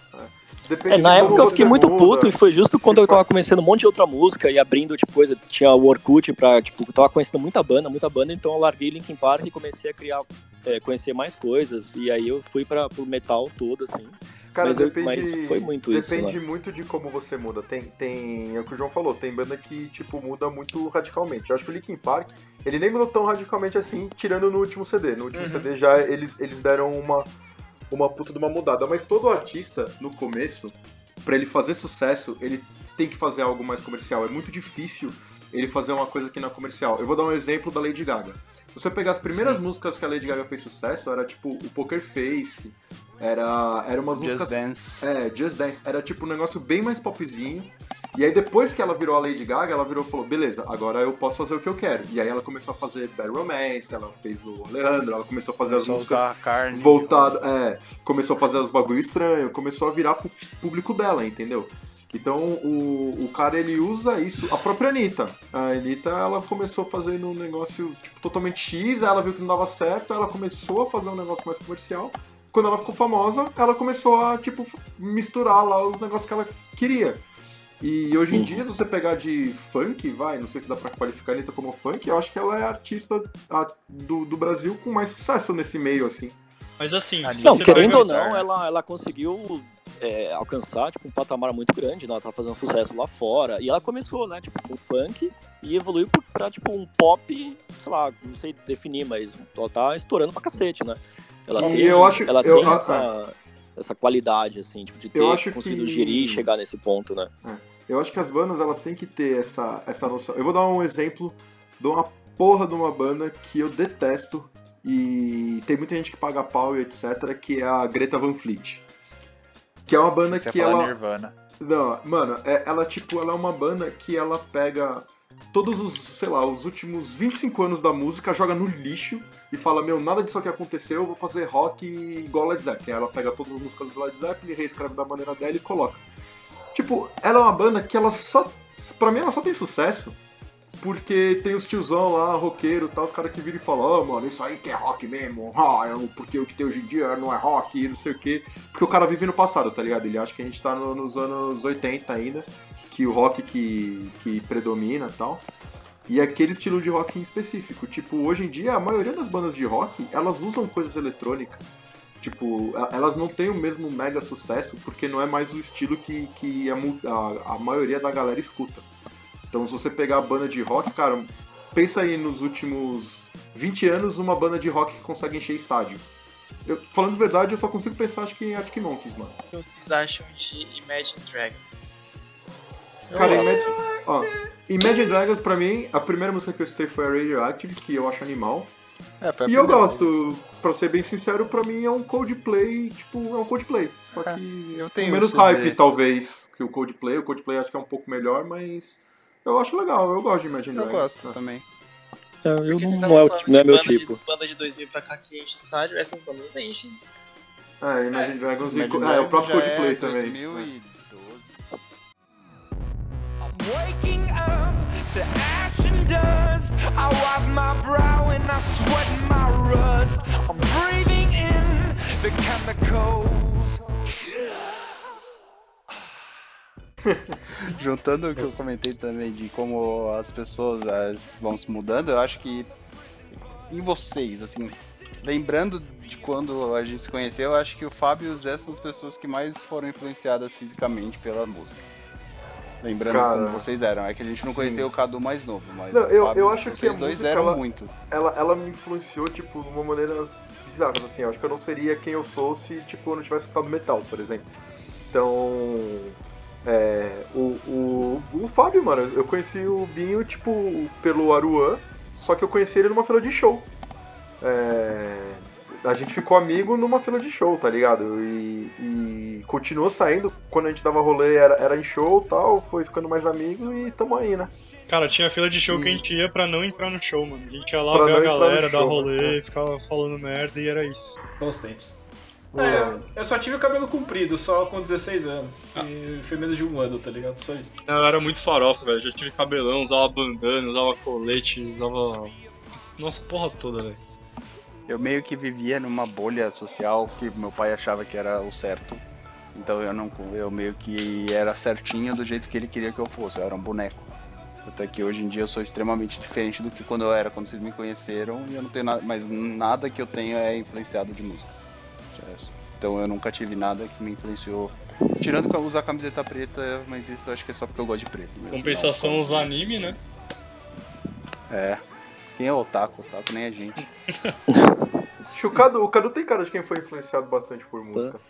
É, de na época eu fiquei muito muda. puto e foi justo quando eu tava conhecendo um monte de outra música e abrindo, tipo, coisa. Tinha o Orkut pra, tipo, eu tava conhecendo muita banda, muita banda, então eu larguei Linkin Park e comecei a criar, é, conhecer mais coisas. E aí eu fui pra, pro metal todo, assim. Cara, Mas eu- depende. mas foi muito isso, depende né? muito de como você muda. Tem, tem. É o que o João falou, tem banda que, tipo, muda muito radicalmente. Eu acho que o Linkin Park, ele nem mudou tão radicalmente assim, tirando no último CD. No último Uhum. CD já eles, eles deram uma, uma puta de uma mudada. Mas todo artista, no começo, pra ele fazer sucesso, ele tem que fazer algo mais comercial. É muito difícil ele fazer uma coisa que não é comercial. Eu vou dar um exemplo da Lady Gaga. Se você pegar as primeiras músicas que a Lady Gaga fez sucesso, era tipo o Poker Face, era, era umas Just músicas. Dance. É, Just Dance. Era tipo um negócio bem mais popzinho. E aí depois que ela virou a Lady Gaga, ela virou e falou, beleza, agora eu posso fazer o que eu quero. E aí ela começou a fazer Bad Romance, ela fez o Leandro, ela começou a fazer as músicas a carne. voltado, é, começou a fazer os bagulho estranho, começou a virar pro público dela, entendeu? Então o, o cara ele usa isso, a própria Anitta. A Anitta ela começou fazendo um negócio tipo, totalmente X, ela viu que não dava certo, ela começou a fazer um negócio mais comercial. Quando ela ficou famosa, ela começou a tipo misturar lá os negócios que ela queria. E hoje em Uhum. dia, se você pegar de funk, vai, não sei se dá pra qualificar a Anitta como funk, eu acho que ela é a artista a- do, do Brasil com mais sucesso nesse meio, assim. mas assim, Não, querendo ou não, ela, ela conseguiu é, alcançar tipo, um patamar muito grande, né? Ela tá fazendo sucesso lá fora. E ela começou, né, tipo, com funk e evoluiu pra, tipo, um pop, sei lá, não sei definir, mas ela tá estourando pra cacete, né? Ela E tem, eu acho- ela eu- tem ah, essa, essa qualidade, assim, tipo, de ter Eu conseguido que- gerir e chegar nesse ponto, né? Eu acho que as bandas elas têm que ter essa, essa noção. Eu vou dar um exemplo de uma porra de uma banda que eu detesto e tem muita gente que paga pau e etc, que é a Greta Van Fleet. Que é uma banda Você que ela Nirvana. Não, mano, é- ela tipo, ela é uma banda que ela pega todos os, sei lá, os últimos 25 anos da música, joga no lixo e fala, meu, nada disso aqui aconteceu, eu vou fazer rock igual Led Zeppelin. Aí ela pega todas as músicas do Led Zeppelin, reescreve da maneira dela e coloca. Tipo, ela é uma banda que ela só, pra mim ela só tem sucesso porque tem os tiozão lá, roqueiro e tal, os caras que viram e falam, ah, mano, isso aí que é rock mesmo, ah, é o- porque o que tem hoje em dia não é rock e não sei o quê. Porque o cara vive no passado, tá ligado? Ele acha que a gente tá no- nos anos 80 ainda, que o rock que, que predomina e tal. E é aquele estilo de rock em específico. Tipo, hoje em dia, a maioria das bandas de rock, elas usam coisas eletrônicas. Tipo, elas não têm o mesmo mega sucesso porque não é mais o estilo que, que a, a, a maioria da galera escuta. Então, se você pegar a banda de rock, cara, pensa aí nos últimos 20 anos uma banda de rock que consegue encher estádio. Eu, falando de verdade, eu só consigo pensar, acho que em Arctic Monkeys, mano. O que vocês acham de Imagine Dragon? Cara, Imagine, ó, Imagine Dragons, pra mim, a primeira música que eu escutei foi a Radioactive, que eu acho animal. É, E eu gosto, pra ser bem sincero, pra mim é um Coldplay, tipo, é um Coldplay. Só É, que eu com tenho menos hype, talvez, que o Coldplay. O Coldplay acho que é um pouco melhor, mas eu acho legal, eu gosto de Imagine Eu Dragons. gosto né? também. É, eu Porque não, não é, o- não é meu banda de- tipo. banda de 2000 pra cá que enche estádio, essas bandas enchem. É, Imagine Dragons e Imagine é, o Dragons próprio Coldplay é também. 2012. Waking up to ash and dust. I wipe my brow and I sweat my rust. I'm breathing in the chemicals. Juntando o que eu comentei também de como as pessoas elas vão se mudando, eu acho que em vocês, assim, lembrando de quando a gente se conheceu, eu acho que o Fábio e o Zé são as pessoas que mais foram influenciadas fisicamente pela música. Lembrando Cara, como vocês eram. É que a gente não sim. conheceu o Cadu mais novo, mas Não, eu- Fábio, eu acho que vocês a dois música, eram ela- muito. ela, ela me influenciou, tipo, de uma maneira bizarra, assim. Eu acho que eu não seria quem eu sou se, tipo, eu não tivesse escutado metal, por exemplo. Então. É, o, o, o Fábio, mano, eu conheci o Binho, tipo, pelo Aruan, só que eu conheci ele numa fila de show. É, a gente ficou amigo numa fila de show, tá ligado? E, e continuou saindo, quando a gente dava rolê era, era em show e tal, foi ficando mais amigo e tamo aí, né? Cara, tinha fila de show que a E- gente ia pra não entrar no show, mano. A gente ia lá Pra ver a galera, dar show, rolê, né? ficava falando merda e era isso. Bons tempos. É. Eu só tive o cabelo comprido, só com 16 anos. E foi menos de um ano, tá ligado? Só isso. Eu era muito farofa, velho. Já tive cabelão, usava bandana, usava colete, usava. Nossa, porra toda, velho. Eu meio que vivia numa bolha social que meu pai achava que era o certo. Então eu não eu meio que era certinho do jeito que ele queria que eu fosse, eu era um boneco. Até que hoje em dia eu sou extremamente diferente do que quando eu era, quando vocês me conheceram, e eu não tenho nada, mas nada que eu tenho é influenciado de música. Então eu nunca tive nada que me influenciou. Tirando que eu usar camiseta preta, mas isso eu acho que é só porque eu gosto de preto. mesmo. Compensação, Não, os anime, né? É. Quem é otaku? Otaku nem a gente. Acho que o Cadu, o Cadu tem cara de quem foi influenciado bastante por música.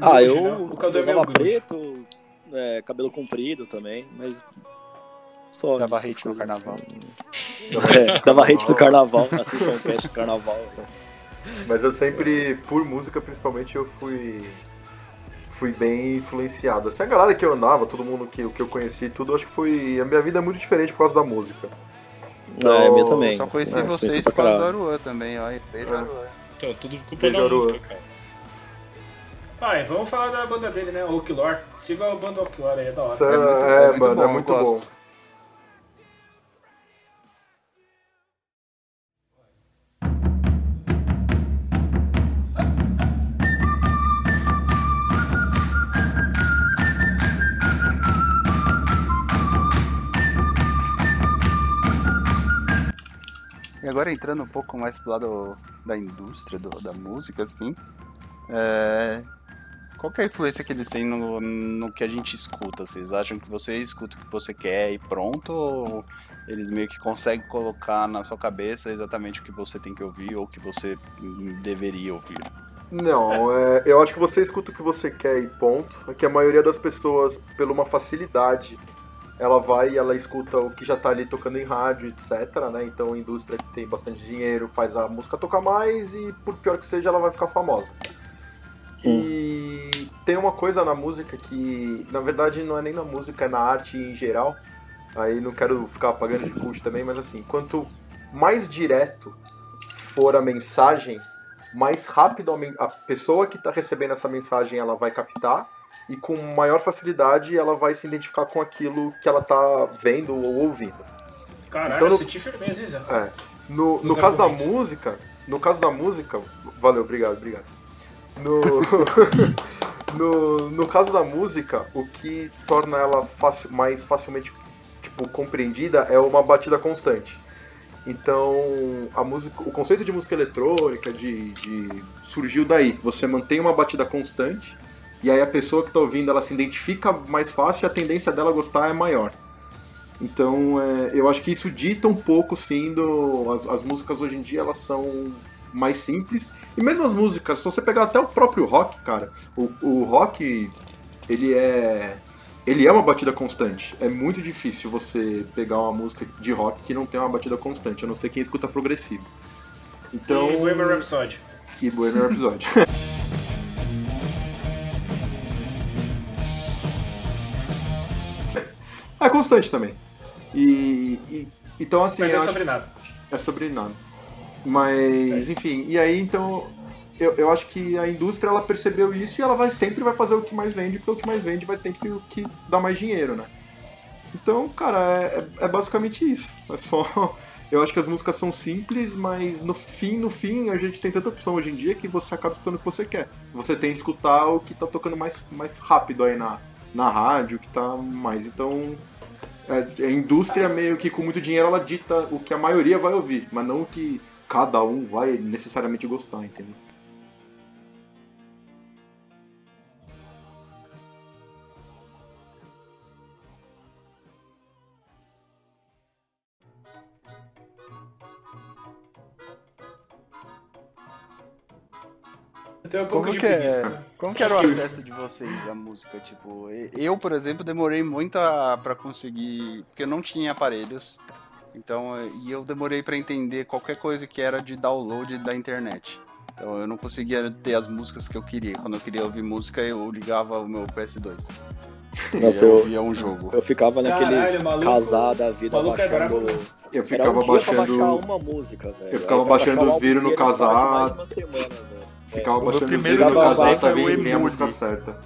Ah, eu? O Cadu é meio usava grunge. preto, é, cabelo comprido também, mas só Dava hate no carnaval. É, dava hate do carnaval, assistia um cast do carnaval. Mas eu sempre, por música principalmente, eu fui fui bem influenciado. Assim, a galera que eu andava, todo mundo que, que eu conheci, tudo, acho que foi. A minha vida é muito diferente por causa da música. Não, é, minha também. Só conheci É, vocês por causa do. Aruan também, ó. Beijo, É. Aruan. Então, tudo culpa Beijo, da Aruan. música, cara. Ah, vamos falar da banda dele, né? Oaklore. Siga a banda Oaklore aí, é da hora. É, muito- é, é muito mano, é muito bom. E agora entrando um pouco mais pro lado da indústria, do- da música, assim, é, qual é a influência que eles têm no, no que a gente escuta? Vocês acham que você escuta o que você quer e pronto? Ou eles meio que conseguem colocar na sua cabeça exatamente o que você tem que ouvir ou o que você deveria ouvir? Não, é, eu acho que você escuta o que você quer e ponto. É que a maioria das pessoas, por uma facilidade, ela vai e ela escuta o que já tá ali tocando em rádio, etc, né? Então a indústria que tem bastante dinheiro faz a música tocar mais e por pior que seja, ela vai ficar famosa. E tem uma coisa na música que, na verdade, não é nem na música, é na arte em geral. Aí não quero ficar apagando de cult também, mas assim, quanto mais direto for a mensagem, mais rápido a, a pessoa que está recebendo essa mensagem ela vai captar e com maior facilidade ela vai se identificar com aquilo que ela está vendo ou ouvindo. Caralho, Então, no- senti firmeza? É. No, no caso da música, no caso da música, valeu, obrigado, obrigado. No, no, no caso da música, o que torna ela fácil- mais facilmente tipo, compreendida é uma batida constante. Então, a música, o conceito de música eletrônica de, de- surgiu daí. Você mantém uma batida constante e aí a pessoa que está ouvindo ela se identifica mais fácil e a tendência dela gostar é maior. Então, é, eu acho que isso dita um pouco, sim, do, as, as músicas hoje em dia, elas são mais simples. E mesmo as músicas, se você pegar até o próprio rock, cara, o, o rock, ele é... Ele é uma batida constante. É muito difícil você pegar uma música de rock que não tem uma batida constante, a não ser quem escuta progressivo. Então... E Bohemian Rhapsody. E Bohemian Rhapsody. é constante também. E, e- então assim, Mas é acho- sobre nada. é sobre nada. Mas, enfim, e aí então eu, eu acho que a indústria ela percebeu isso e ela vai sempre vai fazer o que mais vende, porque o que mais vende vai sempre o que dá mais dinheiro, né? Então, cara, é, é- é basicamente isso. É só. Eu acho que as músicas são simples, mas no fim, no fim, a gente tem tanta opção hoje em dia que você acaba escutando o que você quer. Você tem que escutar o que tá tocando mais, mais rápido aí na, na rádio, o que tá mais. Então, é, a indústria meio que com muito dinheiro ela dita o que a maioria vai ouvir, mas não o que cada um vai necessariamente gostar, entendeu? Eu tenho um pouco Como de que, preguiça. é, né? como que era o acesso de vocês à música? Tipo, eu, por exemplo, demorei muito a- pra conseguir. Porque eu não tinha aparelhos. Então, e eu demorei pra entender qualquer coisa que era de download da internet. Então eu não conseguia ter as músicas que eu queria. Quando eu queria ouvir música, eu ligava o meu PS2. Nossa, eu eu, ouvia um jogo. eu ficava maluco- casar da vida maluco é baixando. brabo. Eu ficava um pra baixando. música. Eu ficava pra baixando os vírus no casar. Ficava É. baixando os vídeos no casar o vir, vir a música certa.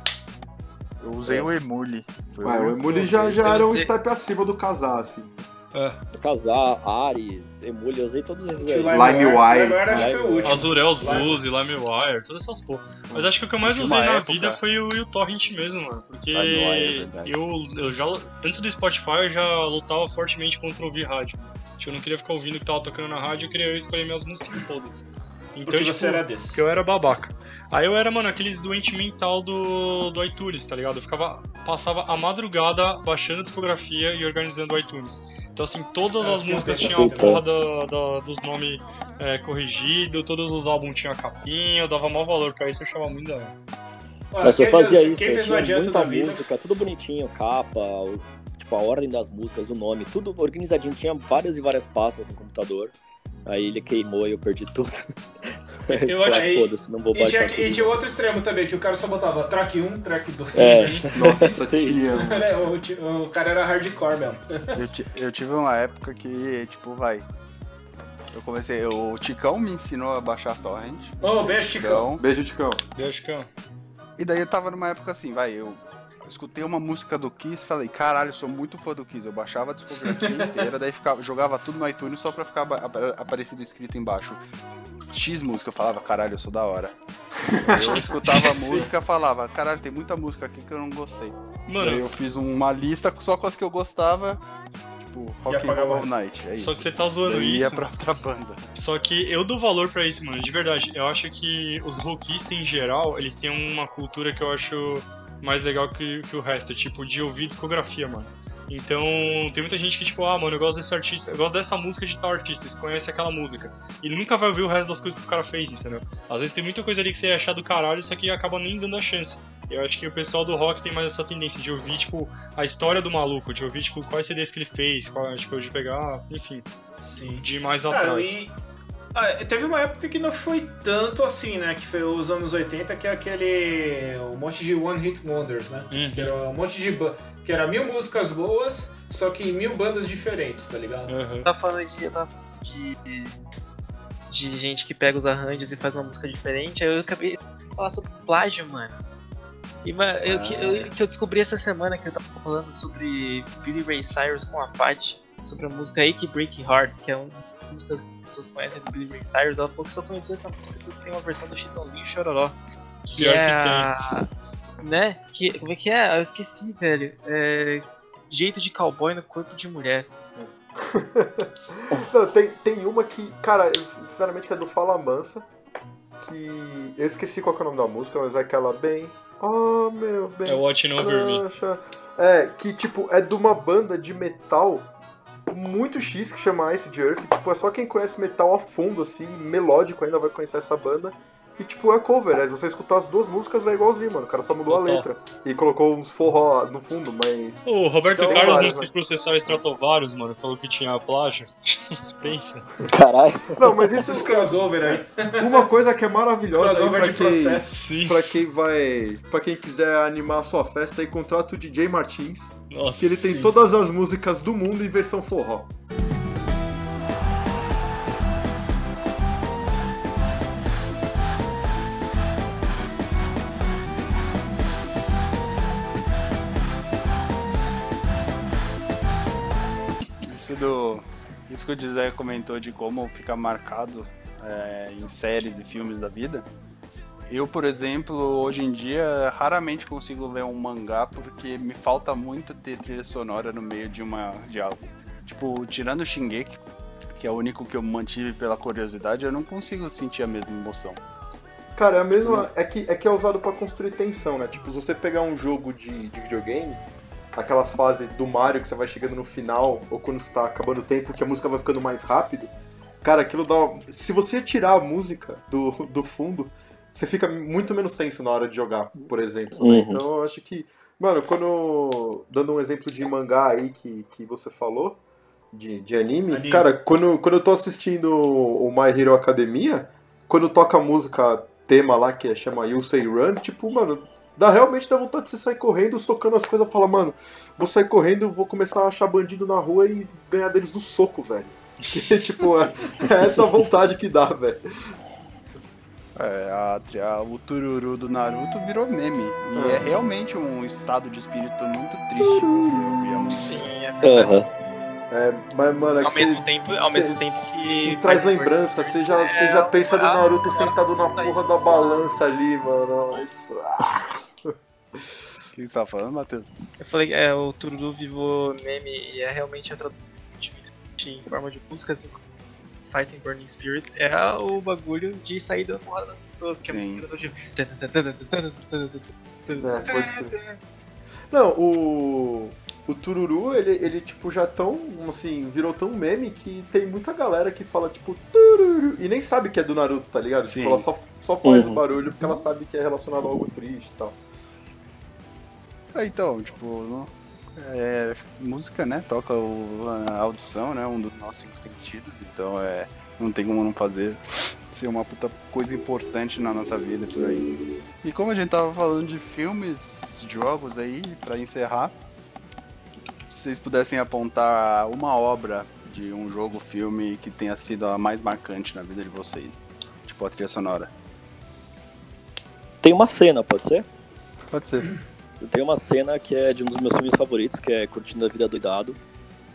Eu usei o Emule. Foi Ué, o Emule já, eu já era um step acima do casar, assim. Casar, Ares, Emule, eu usei todos esses aí. LimeWire. LimeWire acho que foi o último. Azurels Lime- Blues, LimeWire, todas essas porra. Mas acho que o que eu mais usei na época- vida foi o, o Torrent mesmo, mano. Porque LimeWire, é eu, eu já, antes do Spotify, eu já lutava fortemente contra ouvir rádio. Tipo, eu não queria ficar ouvindo o que tava tocando na rádio, eu queria escolher minhas músicas foda-se. Então, Porque tipo, você era desses. porque eu era babaca. Aí eu era, mano, aqueles doente mental do, do iTunes, tá ligado? Eu ficava, passava a madrugada baixando a discografia e organizando o iTunes. Então, assim, todas É, as músicas tinham a porra da, da- dos nomes é, corrigidos, todos os álbuns tinham a capinha, eu dava maior valor pra isso, eu achava muito da hora. Mas eu quem fazia fez- isso, Quem eu fez o tinha adianto muita música, tudo bonitinho, capa, tipo, a ordem das músicas, o nome, tudo organizadinho, tinha várias e várias pastas no computador. Aí ele queimou e eu perdi tudo. Eu Falei, achei- Foda-se, não vou E baixar tinha, tudo. e tinha outro extremo também, que o cara só botava track 1, track 2. É. Nossa, tia. Era- o, o cara era hardcore mesmo. Eu, eu tive uma época que, tipo, vai. Eu comecei. O Ticão me ensinou a baixar torrent. Ô, beijo, Ticão. Então, Beijo, Ticão. Beijo, Cão. e daí eu tava numa época assim, vai, eu escutei uma música do Kiss falei, caralho, eu sou muito fã do Kiss. Eu baixava a discografia inteira, daí ficava, jogava tudo no iTunes só pra ficar aparecido escrito embaixo. X música, eu falava, caralho, eu sou da hora. Eu escutava a música falava, caralho, tem muita música aqui que eu não gostei. Daí Mano, eu fiz uma lista só com as que eu gostava, tipo, Rock and Roll Night, é isso. só que você tá zoando eu ia isso. pra outra banda. Só que eu dou valor pra isso, mano, de verdade. Eu acho que os rockistas em geral, eles têm uma cultura que eu acho mais legal que, que o resto, tipo, de ouvir discografia, mano. Então, tem muita gente que, tipo, ah, mano, eu gosto desse artista, eu gosto dessa música de tal artista, você conhece aquela música. E nunca vai ouvir o resto das coisas que o cara fez, entendeu? Às vezes tem muita coisa ali que você achar do caralho, só que acaba nem dando a chance. Eu acho que o pessoal do rock tem mais essa tendência de ouvir, tipo, a história do maluco, de ouvir, tipo, quais CDs que ele fez, qual, tipo, de pegar, enfim, Sim. de mais Cara, atrás. e. ah, teve uma época que não foi tanto assim, né? Que foi os anos 80, que é aquele. um monte de One Hit Wonders, né? Uhum. Que era um monte de. que era mil músicas boas, só que em mil bandas diferentes, tá ligado? Uhum. Tá falando de, de, de gente que pega os arranjos e faz uma música diferente, aí eu acabei de falar sobre plágio, mano. E ma- eu, que, eu, que eu descobri essa semana que eu tava falando sobre Billy Ray Cyrus com a Pat. sobre a música Ache Break Heart, que é uma música que as pessoas conhecem do Billy Ray Cyrus. Ela falou que só conhecia essa música porque tem uma versão do Chitãozinho Chororó. Que Pior é que a... Né? Que, como é que é? Eu esqueci, velho. É... Jeito de cowboy no corpo de mulher. Não, tem, tem uma que, cara, sinceramente que é do Fala Mansa. Que. Eu esqueci qual que é o nome da música, mas é aquela bem. Oh meu bem. É Watching Over Me. É, que tipo, é de uma banda de metal muito X que chama Ice de Earth. Tipo, é só quem conhece metal a fundo, assim, melódico ainda vai conhecer essa banda. E tipo, é cover, é, se você escutar as duas músicas é igualzinho, mano. O cara só mudou a letra. E colocou uns forró no fundo, mas. O Roberto Tem Carlos vários, não né? quis processar o Stratovarius, mano. Falou que tinha plágio. Pensa. Caralho. Não, mas isso Esses crossover aí. Uma coisa que é maravilhosa aí pra de quem, pra quem vai. para quem quiser animar a sua festa aí, contrata o DJ Martins, Nossa. que ele tem Sim. todas as músicas do mundo em versão forró. Isso que o José comentou de como fica marcado é, em séries e filmes da vida. Eu, por exemplo, hoje em dia raramente consigo ler um mangá porque me falta muito ter trilha sonora no meio de uma de algo. Tipo, tirando o Shingeki, que é o único que eu mantive pela curiosidade, eu não consigo sentir a mesma emoção. Cara, é a mesma. É que é, que é usado pra construir tensão, né? Tipo, se você pegar um jogo de, de videogame, aquelas fases do Mario que você vai chegando no final, ou quando está acabando o tempo, que a música vai ficando mais rápido, cara, aquilo dá. uma- Se você tirar a música do, do fundo, você fica muito menos tenso na hora de jogar, por exemplo. né? Uhum. Então eu acho que. Mano, quando. Dando um exemplo de mangá aí que, que você falou, de, de anime, Anime. cara, quando, quando eu tô assistindo o My Hero Academia, quando toca a música tema lá que é, chama You Say Run, tipo, mano, dá realmente dá vontade de você sair correndo, socando as coisas, fala, mano, vou sair correndo, vou começar a achar bandido na rua e ganhar deles no soco, velho. Porque, tipo, é, é essa vontade que dá, velho. É, a, a- o tururu do Naruto virou meme. E é realmente um estado de espírito muito triste você ouvir a música. Sim, é Aham. É, mas, mano, é Ao que mesmo você- tempo, ao cê- mesmo tempo que. E traz lembrança, você já, você já pensa do Naruto sentado na porra da balança ali, mano. Isso. ah. O que você tá falando, Matheus? Eu falei que é, o Tururu Vivo meme e é realmente a tradução em forma de música, assim como Fighting Burning Spirit, é o bagulho de sair da porrada das pessoas, que é a música da tipo. É. Não, o. O Tururu, ele, ele, tipo, já tão, assim, virou tão meme que tem muita galera que fala, tipo, Tururu, e nem sabe que é do Naruto, tá ligado? Sim. Tipo, ela só, só faz Uhum. o barulho porque ela sabe que é relacionado a algo triste e tal. É, então, tipo, é, música, né? Toca o- a audição, né? Um dos nossos cinco sentidos, então é. Não tem como não fazer ser uma puta coisa importante na nossa vida por aí. E como a gente tava falando de filmes, jogos aí, pra encerrar, se vocês pudessem apontar uma obra de um jogo, filme que tenha sido a mais marcante na vida de vocês, tipo a trilha sonora. Tem uma cena, pode ser? Pode ser. Eu tenho uma cena que é de um dos meus filmes favoritos, que é Curtindo a Vida Doidado,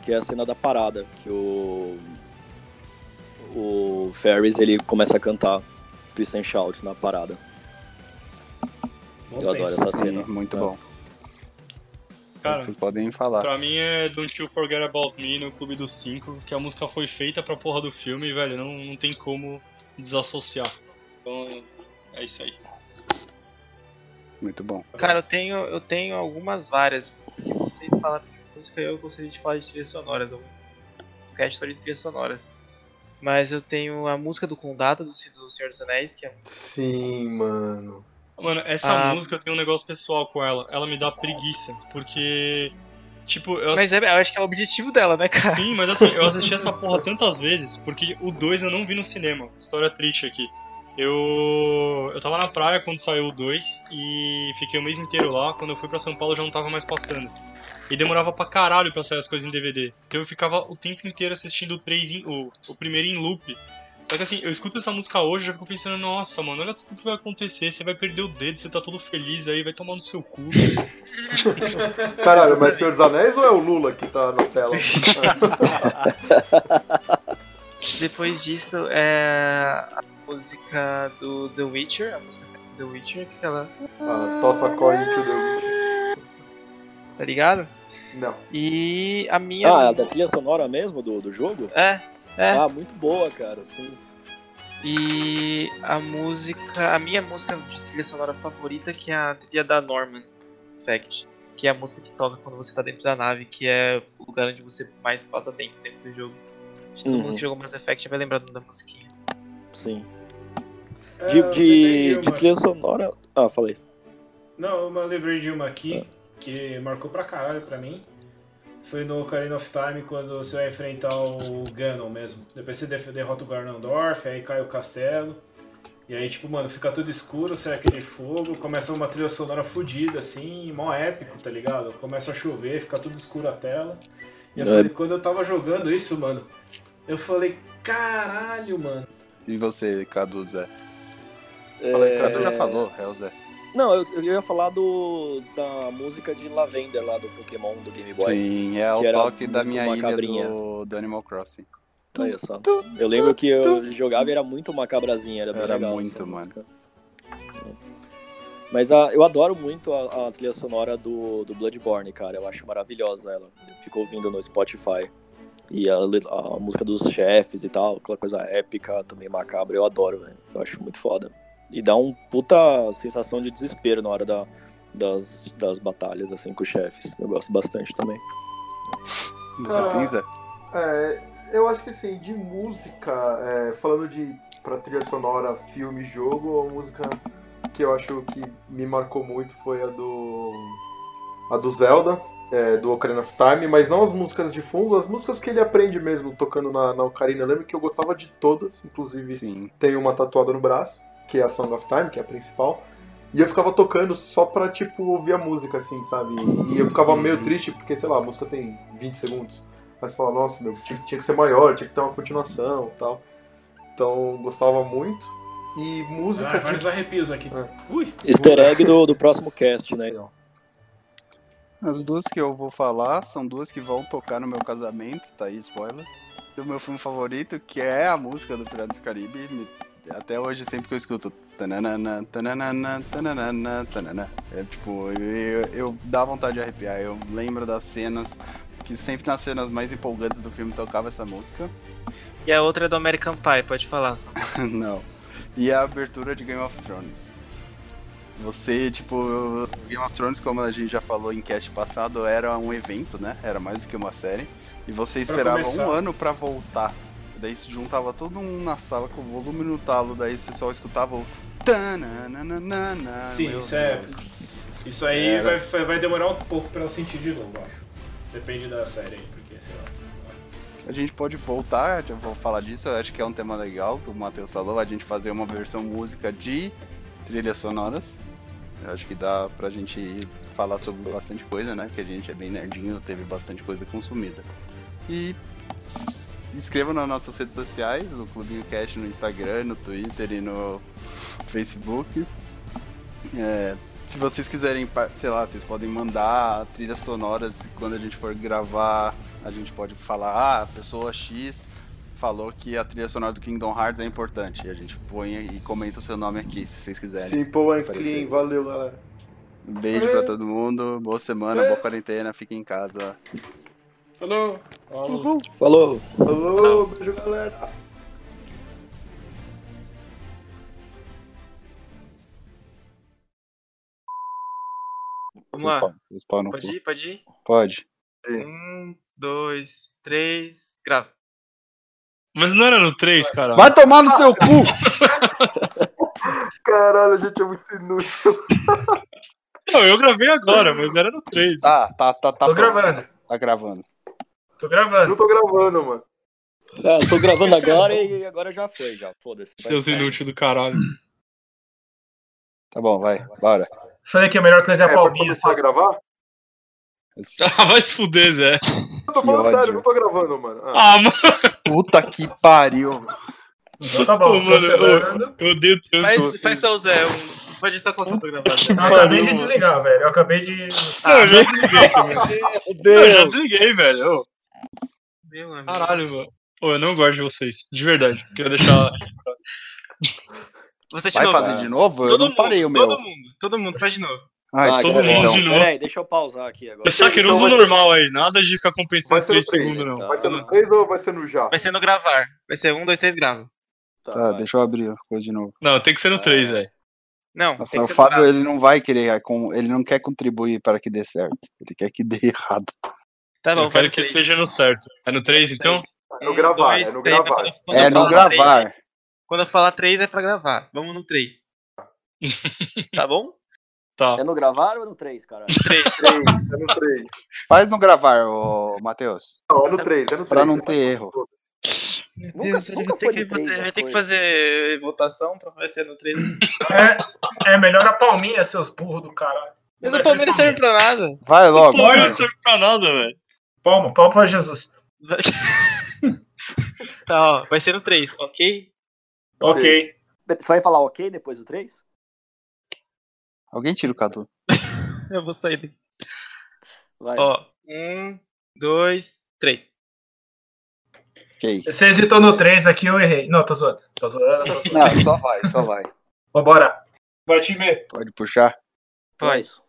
que é a cena da parada, que o o Ferris ele começa a cantar Twist and Shout na parada. Bons Eu adoro essa Sim, cena. muito É. bom. Cara, Vocês podem falar. Pra mim é Don't You Forget About Me no Clube dos Cinco, que a música foi feita pra porra do filme e, velho, não, não tem como desassociar. Então, é isso aí. Muito bom. Cara, eu tenho, eu tenho algumas várias, porque vocês falaram de música e eu gostaria de falar de trilhas sonoras. Eu quero história de trilhas sonoras. Mas eu tenho a música do Condado, do, do Senhor dos Anéis, que é Sim, mano. Mano, essa Ah. música eu tenho um negócio pessoal com ela. Ela me dá preguiça, porque. Tipo, eu Mas é, eu acho que é o objetivo dela, né, cara? Sim, mas assim, eu assisti essa porra tantas vezes, porque o 2 eu não vi no cinema. História triste aqui. Eu. Eu tava na praia quando saiu o 2 e fiquei o mês inteiro lá. Quando eu fui pra São Paulo já não tava mais passando. E demorava pra caralho pra sair as coisas em DVD. Então eu ficava o tempo inteiro assistindo o 3 em, o, o primeiro em loop. Só que assim, eu escuto essa música hoje e já fico pensando, nossa, mano, olha tudo que vai acontecer, você vai perder o dedo, você tá todo feliz aí, vai tomar no seu cu. Caralho, mas Senhor dos Anéis ou é o Lula que tá na tela? Depois disso é a música do The Witcher, a música The Witcher, que ela. Ah, Toss a coin to the Witcher. Tá ligado? Não. E a minha. Ah, é da trilha sonora mesmo do, do jogo? É, é. Ah, muito boa, cara. Sim. E a música. A minha música de trilha sonora favorita, que é a trilha da Norman Fact. Que é a música que toca quando você tá dentro da nave, que é o lugar onde você mais passa tempo dentro do jogo. Acho que todo Uhum. mundo que jogou Mass Effect vai lembrar da musiquinha. Sim. É, De, eu de, de trilha sonora. Ah, falei. Não, eu lembrei de uma aqui que marcou pra caralho pra mim. Foi no Ocarina of Time quando você vai enfrentar o Ganon mesmo. Depois você derrota o Ganondorf, aí cai o castelo. E aí, tipo, mano, fica tudo escuro, sai aquele fogo, começa uma trilha sonora fodida, assim, mó épico, tá ligado? Começa a chover, fica tudo escuro a tela. E eu É. falei, quando eu tava jogando isso, mano, eu falei, caralho, mano. E você, Cadu Fala aí, Cadu já falou, é o Zé. Não, eu, eu ia falar do da música de Lavender lá do Pokémon do Game Boy. Sim, é o toque da minha ilha do, do Animal Crossing. Olha só. Eu lembro que eu jogava e era muito macabrazinha, era Era legal muito, mano. Mas ah, eu adoro muito a, a trilha sonora do, do Bloodborne, cara. Eu acho maravilhosa ela. Eu fico ouvindo no Spotify. E a, a música dos chefes e tal, aquela coisa épica, também macabra, eu adoro, velho. Eu acho muito foda. E dá um puta sensação de desespero na hora da, das, das batalhas, assim, com os chefes. Eu gosto bastante também. Você tem, Zé? É, eu acho que assim, de música, é, falando de pra trilha sonora, filme, jogo, a música que eu acho que me marcou muito foi a do. a do Zelda, é, do Ocarina of Time, mas não as músicas de fundo, as músicas que ele aprende mesmo tocando na, na Ocarina. Eu lembro que eu gostava de todas, inclusive Sim. tenho uma tatuada no braço, que é a Song of Time, que é a principal. E eu ficava tocando só pra, tipo, ouvir a música, assim, sabe? E eu ficava meio triste, porque, sei lá, a música tem 20 segundos. Mas você fala, nossa, meu, tinha, tinha que ser maior, tinha que ter uma continuação e tal. Então, gostava muito. E música Ah, vários de... arrepios aqui. É. Ui! Easter egg do, do próximo cast, né? As duas que eu vou falar são duas que vão tocar no meu casamento, tá aí, spoiler. Do meu filme favorito, que é a música do Piratas do Caribe. me- Até hoje, sempre que eu escuto. tananana, tananana, tananana, tanana. É tipo, eu, eu dá vontade de arrepiar. Eu lembro das cenas, que sempre nas cenas mais empolgantes do filme tocava essa música. E a outra é do American Pie, pode falar. Só. Não. E a abertura de Game of Thrones. Você, tipo, Game of Thrones, como a gente já falou em cast passado, era um evento, né? Era mais do que uma série. E você esperava um ano pra voltar. Daí se juntava todo mundo na sala com o volume no talo, daí você só escutava o. tananana, Sim, isso é-. Isso aí Era. vai, vai- demorar um pouco pra eu sentir de novo, acho. Depende da série aí, porque, sei lá. A gente pode voltar, eu vou falar disso, eu acho que é um tema legal, que o Matheus falou, a gente fazer uma versão música de trilhas sonoras. Eu acho que dá pra gente falar sobre bastante coisa, né? Que a gente é bem nerdinho, teve bastante coisa consumida. E inscrevam nas nossas redes sociais, no Clubinho Cast no Instagram, no Twitter e no Facebook. É, se vocês quiserem, sei lá, vocês podem mandar trilhas sonoras quando a gente for gravar. A gente pode falar, ah, a pessoa X falou que a trilha sonora do Kingdom Hearts é importante. E a gente põe e comenta o seu nome aqui, se vocês quiserem. Simple and clean, valeu, galera. Um beijo pra todo mundo, boa semana, boa quarentena, fiquem em casa. Falou! Falou! Falou! Falou, beijo, galera. Vamos lá. Spawn- Pode ir, pode ir? Pode. Um, dois, três, grava. Mas não era no 3, cara. Vai tomar no seu cu! Caralho, a gente é muito inútil. Não, eu gravei agora, mas era no 3. Tá, tá, tá, tá. Tô pronto. gravando, Tá gravando. Tô gravando. Não tô gravando, mano. Ah, tô gravando agora e agora já foi, já. Foda-se. Seus inúteis do caralho. Tá bom, vai, bora. Falei que a melhor coisa é a É, pra palminha. começar a gravar? Ah, vai se fuder, Zé. Eu tô falando sério, não tô gravando, mano. Ah. Ah, mano. Puta que pariu. Então tá Pô, bom, mano, cancelando. Eu odeio tanto. Faz, faz só o Zé, um- pode só colocar pra gravar. Zé. Eu acabei de desligar, velho. Eu acabei de. Não, eu já desliguei também. Meu Não, eu já desliguei, velho. Meu amigo. caralho, mano. Pô, eu não gosto de vocês. De verdade. Queria deixar. Você Vai novo. fazer de novo? Eu Todo não mundo, parei o meu. todo mundo, todo mundo, faz de novo. Ah, Ah, todo cara, mundo então, de novo. Peraí, deixa eu pausar aqui agora. Esse saque Então usa o vai- normal aí. Nada de ficar compensando Vai ser no 3 três, segundos, não. então. Vai ser no 3 ou vai ser no já? Vai ser no gravar. Vai ser um, dois, três, grava. Tá, Tá, deixa eu abrir a coisa de novo. Não, tem que ser no 3, velho. Não, Nossa, tem que o Fábio, ele não vai querer, com- ele não quer contribuir para que dê certo. Ele quer que dê errado. Tá bom, eu quero que três. seja no certo. É no 3, então? É no gravar, dois, é no três. gravar. Quando- É eu no falar três- gravar. Quando eu falar três é pra gravar. Vamos no três. tá bom? Tá. É no gravar ou é no 3, cara? Três. 3, é no 3. Faz no gravar, ô Matheus. Não, é no 3, é no 3. Pra não ter erro. Meu Nunca- Deus, ele nunca vai ter que, três vai as ter que fazer votação pra ver se é no 3. É, é melhor a palminha, seus burros do caralho. Mas a Palmeiras não serve pra nada. Vai logo. Pô, vai. não serve pra nada, velho. Palma, palma pra Jesus. Vai- tá, ó, vai ser no 3, ok? Ok. Você vai falar ok depois do 3? Alguém tira o Cadu. Eu vou sair daqui. Vai. Ó, um, dois, três. Ok. Você hesitou no 3 aqui, eu errei. Não, tô zoando. Tô zoando, tô zoando. Não, só vai, só vai. Vambora. Vai, time. Pode puxar. Isso.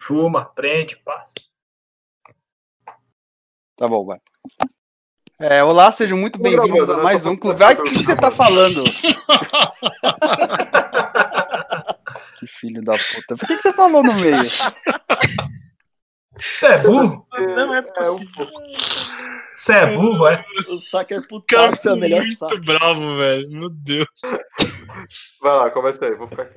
Fuma, prende, passa. Tá bom, vai. É, olá, sejam muito bem-vindos a mais um clube. Ai, o que você tá falando? Que filho da puta. Por que que você falou no meio? Você é burro? Não é É possível. um pouco. Você é burro, é? O Sacker cara putaço é o melhor muito saque. bravo, velho. Meu Deus. Vai lá, começa aí, vou ficar quieto.